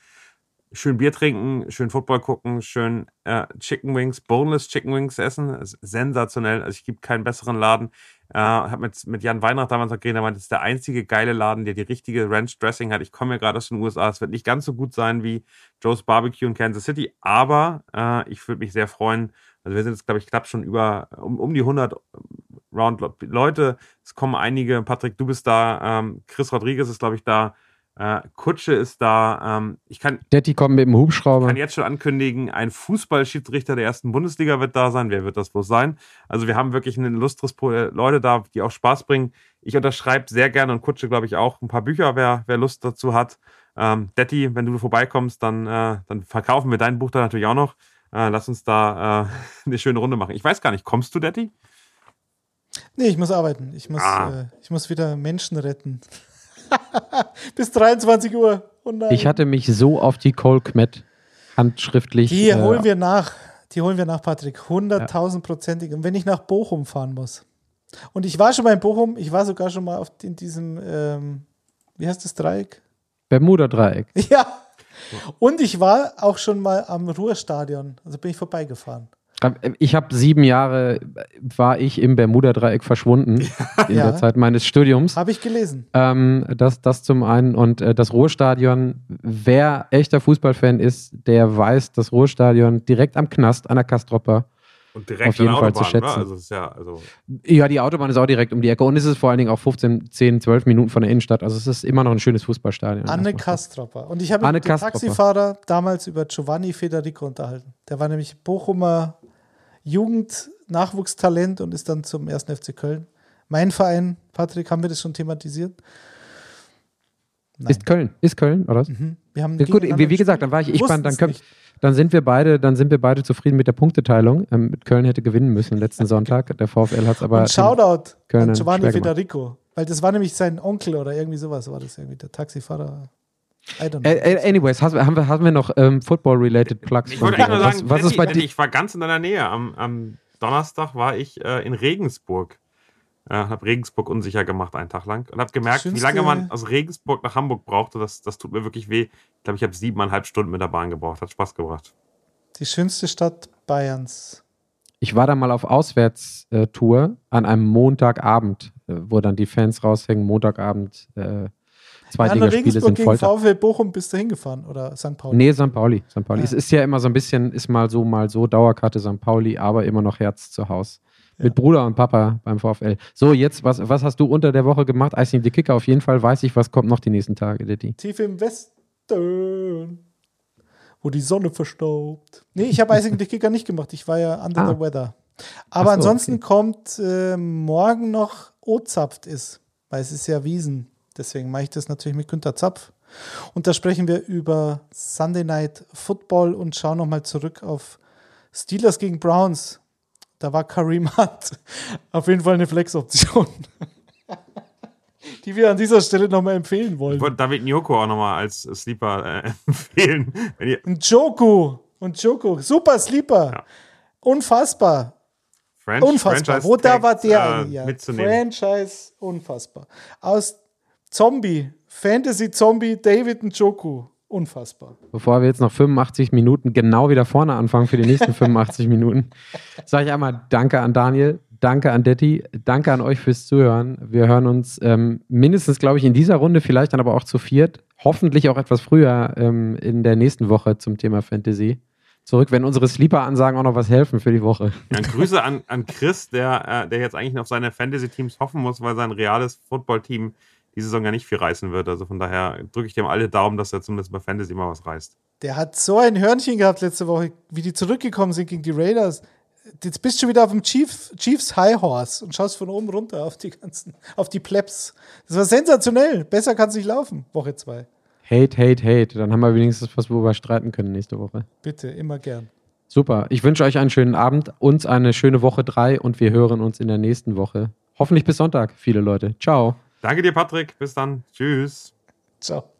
schön Bier trinken, schön Football gucken, schön äh, Chicken Wings, Boneless Chicken Wings essen. sensationell. Also ich gibt keinen besseren Laden. Äh, habe mit, mit Jan Weihnacht damals noch geredet, er meinte, das ist der einzige geile Laden, der die richtige Ranch Dressing hat. Ich komme ja gerade aus den USA. Es wird nicht ganz so gut sein wie Joe's Barbecue in Kansas City, aber äh, ich würde mich sehr freuen. Also wir sind jetzt, glaube ich, knapp schon über um, um die 100 Round Leute. Es kommen einige. Patrick, du bist da. Ähm, Chris Rodriguez ist, glaube ich, da. Äh, Kutsche ist da. Ähm, ich kann. Detti kommt mit dem Hubschrauber. Ich kann jetzt schon ankündigen, ein Fußballschiedsrichter der ersten Bundesliga wird da sein. Wer wird das bloß sein? Also wir haben wirklich ein illustres Leute da, die auch Spaß bringen. Ich unterschreibe sehr gerne und Kutsche, glaube ich, auch ein paar Bücher, wer, wer Lust dazu hat. Ähm, Detti, wenn du vorbeikommst, dann, äh, dann verkaufen wir dein Buch da natürlich auch noch. Äh, lass uns da äh, eine schöne Runde machen. Ich weiß gar nicht, kommst du, Detti? Nee, ich muss arbeiten. Ich muss, ah. äh, ich muss wieder Menschen retten. Bis 23 Uhr. Oh ich hatte mich so auf die Cole Kmet handschriftlich. Die äh, holen wir nach. Die holen wir nach, Patrick. 100.000-prozentig. Und wenn ich nach Bochum fahren muss. Und ich war schon mal in Bochum. Ich war sogar schon mal auf, in diesem, ähm, wie heißt das Dreieck? Bermuda-Dreieck. Ja. Und ich war auch schon mal am Ruhrstadion. Also bin ich vorbeigefahren. Ich habe sieben Jahre, war ich im Bermuda-Dreieck verschwunden in ja. der Zeit meines Studiums. Habe ich gelesen. Ähm, das, das zum einen. Und äh, das Ruhrstadion, wer echter Fußballfan ist, der weiß, das Ruhrstadion direkt am Knast an der Kastropper. Und direkt auf jeden Fall Autobahn, zu ne? schätzen. Also ja, also ja, die Autobahn ist auch direkt um die Ecke. Und es ist vor allen Dingen auch 15, 10, 12 Minuten von der Innenstadt. Also es ist immer noch ein schönes Fußballstadion. Anne Kastropper. Und ich habe mit dem Taxifahrer damals über Giovanni Federico unterhalten. Der war nämlich Bochumer Jugend-Nachwuchstalent und ist dann zum 1. FC Köln. Mein Verein, Patrick, haben wir das schon thematisiert? Nein. Ist Köln, ist Köln, oder? Mhm. Wir haben gut, wie, wie, gesagt, dann war ich, ich dann, können, dann sind wir beide, dann sind wir beide zufrieden mit der Punkteteilung. Ähm, Köln hätte gewinnen müssen letzten Sonntag. Der VfL hat es aber. Und Shoutout Köln an Giovanni Federico, weil das war nämlich sein Onkel oder irgendwie sowas war das irgendwie der Taxifahrer. Anyways, haben wir, haben wir noch ähm, Football-related Plugs? Ich wollte nur sagen, was, was ist bei dir? Ich war ganz in deiner Nähe. Am, am Donnerstag war ich äh, in Regensburg. Äh, habe Regensburg unsicher gemacht einen Tag lang und habe gemerkt, wie lange man aus Regensburg nach Hamburg brauchte. Das, das tut mir wirklich weh. Ich glaube, ich habe siebeneinhalb Stunden mit der Bahn gebraucht. Hat Spaß gebracht. Die schönste Stadt Bayerns. Ich war da mal auf Auswärtstour an einem Montagabend, äh, wo dann die Fans raushängen, Montagabend äh, Zweitligaspiele sind gegen VfL Bochum bist du hingefahren oder St. Pauli? Nee, St. Pauli. St. Pauli. Ja. Es ist ja immer so ein bisschen, ist mal so, mal so, Dauerkarte St. Pauli, aber immer noch Herz zu Hause. Ja. Mit Bruder und Papa beim VfL. So, jetzt, was, was hast du unter der Woche gemacht? Icing die Kicker, auf jeden Fall weiß ich, was kommt noch die nächsten Tage, Ditti. Tief im Westen, wo die Sonne verstaubt. Nee, ich habe Icing die Kicker nicht gemacht. Ich war ja under ah. the weather. Aber so, ansonsten okay. kommt äh, morgen noch Ozapft ist, weil es ist ja Wiesen. Deswegen mache ich das natürlich mit Günter Zapf. Und da sprechen wir über Sunday Night Football und schauen nochmal zurück auf Steelers gegen Browns. Da war Kareem Hunt auf jeden Fall eine Flex-Option. die wir an dieser Stelle nochmal empfehlen wollen. Ich wollte David Nyoko auch nochmal als Sleeper äh, empfehlen. Und Joku. Und Joku. Super Sleeper. Ja. Unfassbar. Franch unfassbar. Wo da war der? Äh, ja. Franchise, unfassbar. Aus Zombie, Fantasy-Zombie David Njoku. Unfassbar. Bevor wir jetzt noch 85 Minuten genau wieder vorne anfangen für die nächsten 85 Minuten, sage ich einmal Danke an Daniel, danke an Detti, danke an euch fürs Zuhören. Wir hören uns ähm, mindestens, glaube ich, in dieser Runde, vielleicht dann aber auch zu viert, hoffentlich auch etwas früher ähm, in der nächsten Woche zum Thema Fantasy zurück, wenn unsere Sleeper-Ansagen auch noch was helfen für die Woche. Ja, Grüße an, an Chris, der, äh, der jetzt eigentlich noch auf seine Fantasy-Teams hoffen muss, weil sein reales Football-Team die Saison ja nicht viel reißen wird. Also von daher drücke ich dem alle Daumen, dass er zumindest bei Fantasy mal was reißt. Der hat so ein Hörnchen gehabt letzte Woche, wie die zurückgekommen sind gegen die Raiders. Jetzt bist du wieder auf dem Chief, Chiefs High Horse und schaust von oben runter auf die ganzen, auf die Plebs. Das war sensationell. Besser kann es nicht laufen, Woche zwei. Hate, hate, hate. Dann haben wir wenigstens was, worüber wir streiten können nächste Woche. Bitte, immer gern. Super. Ich wünsche euch einen schönen Abend, uns eine schöne Woche drei und wir hören uns in der nächsten Woche. Hoffentlich bis Sonntag, viele Leute. Ciao. Danke dir, Patrick. Bis dann. Tschüss. Ciao.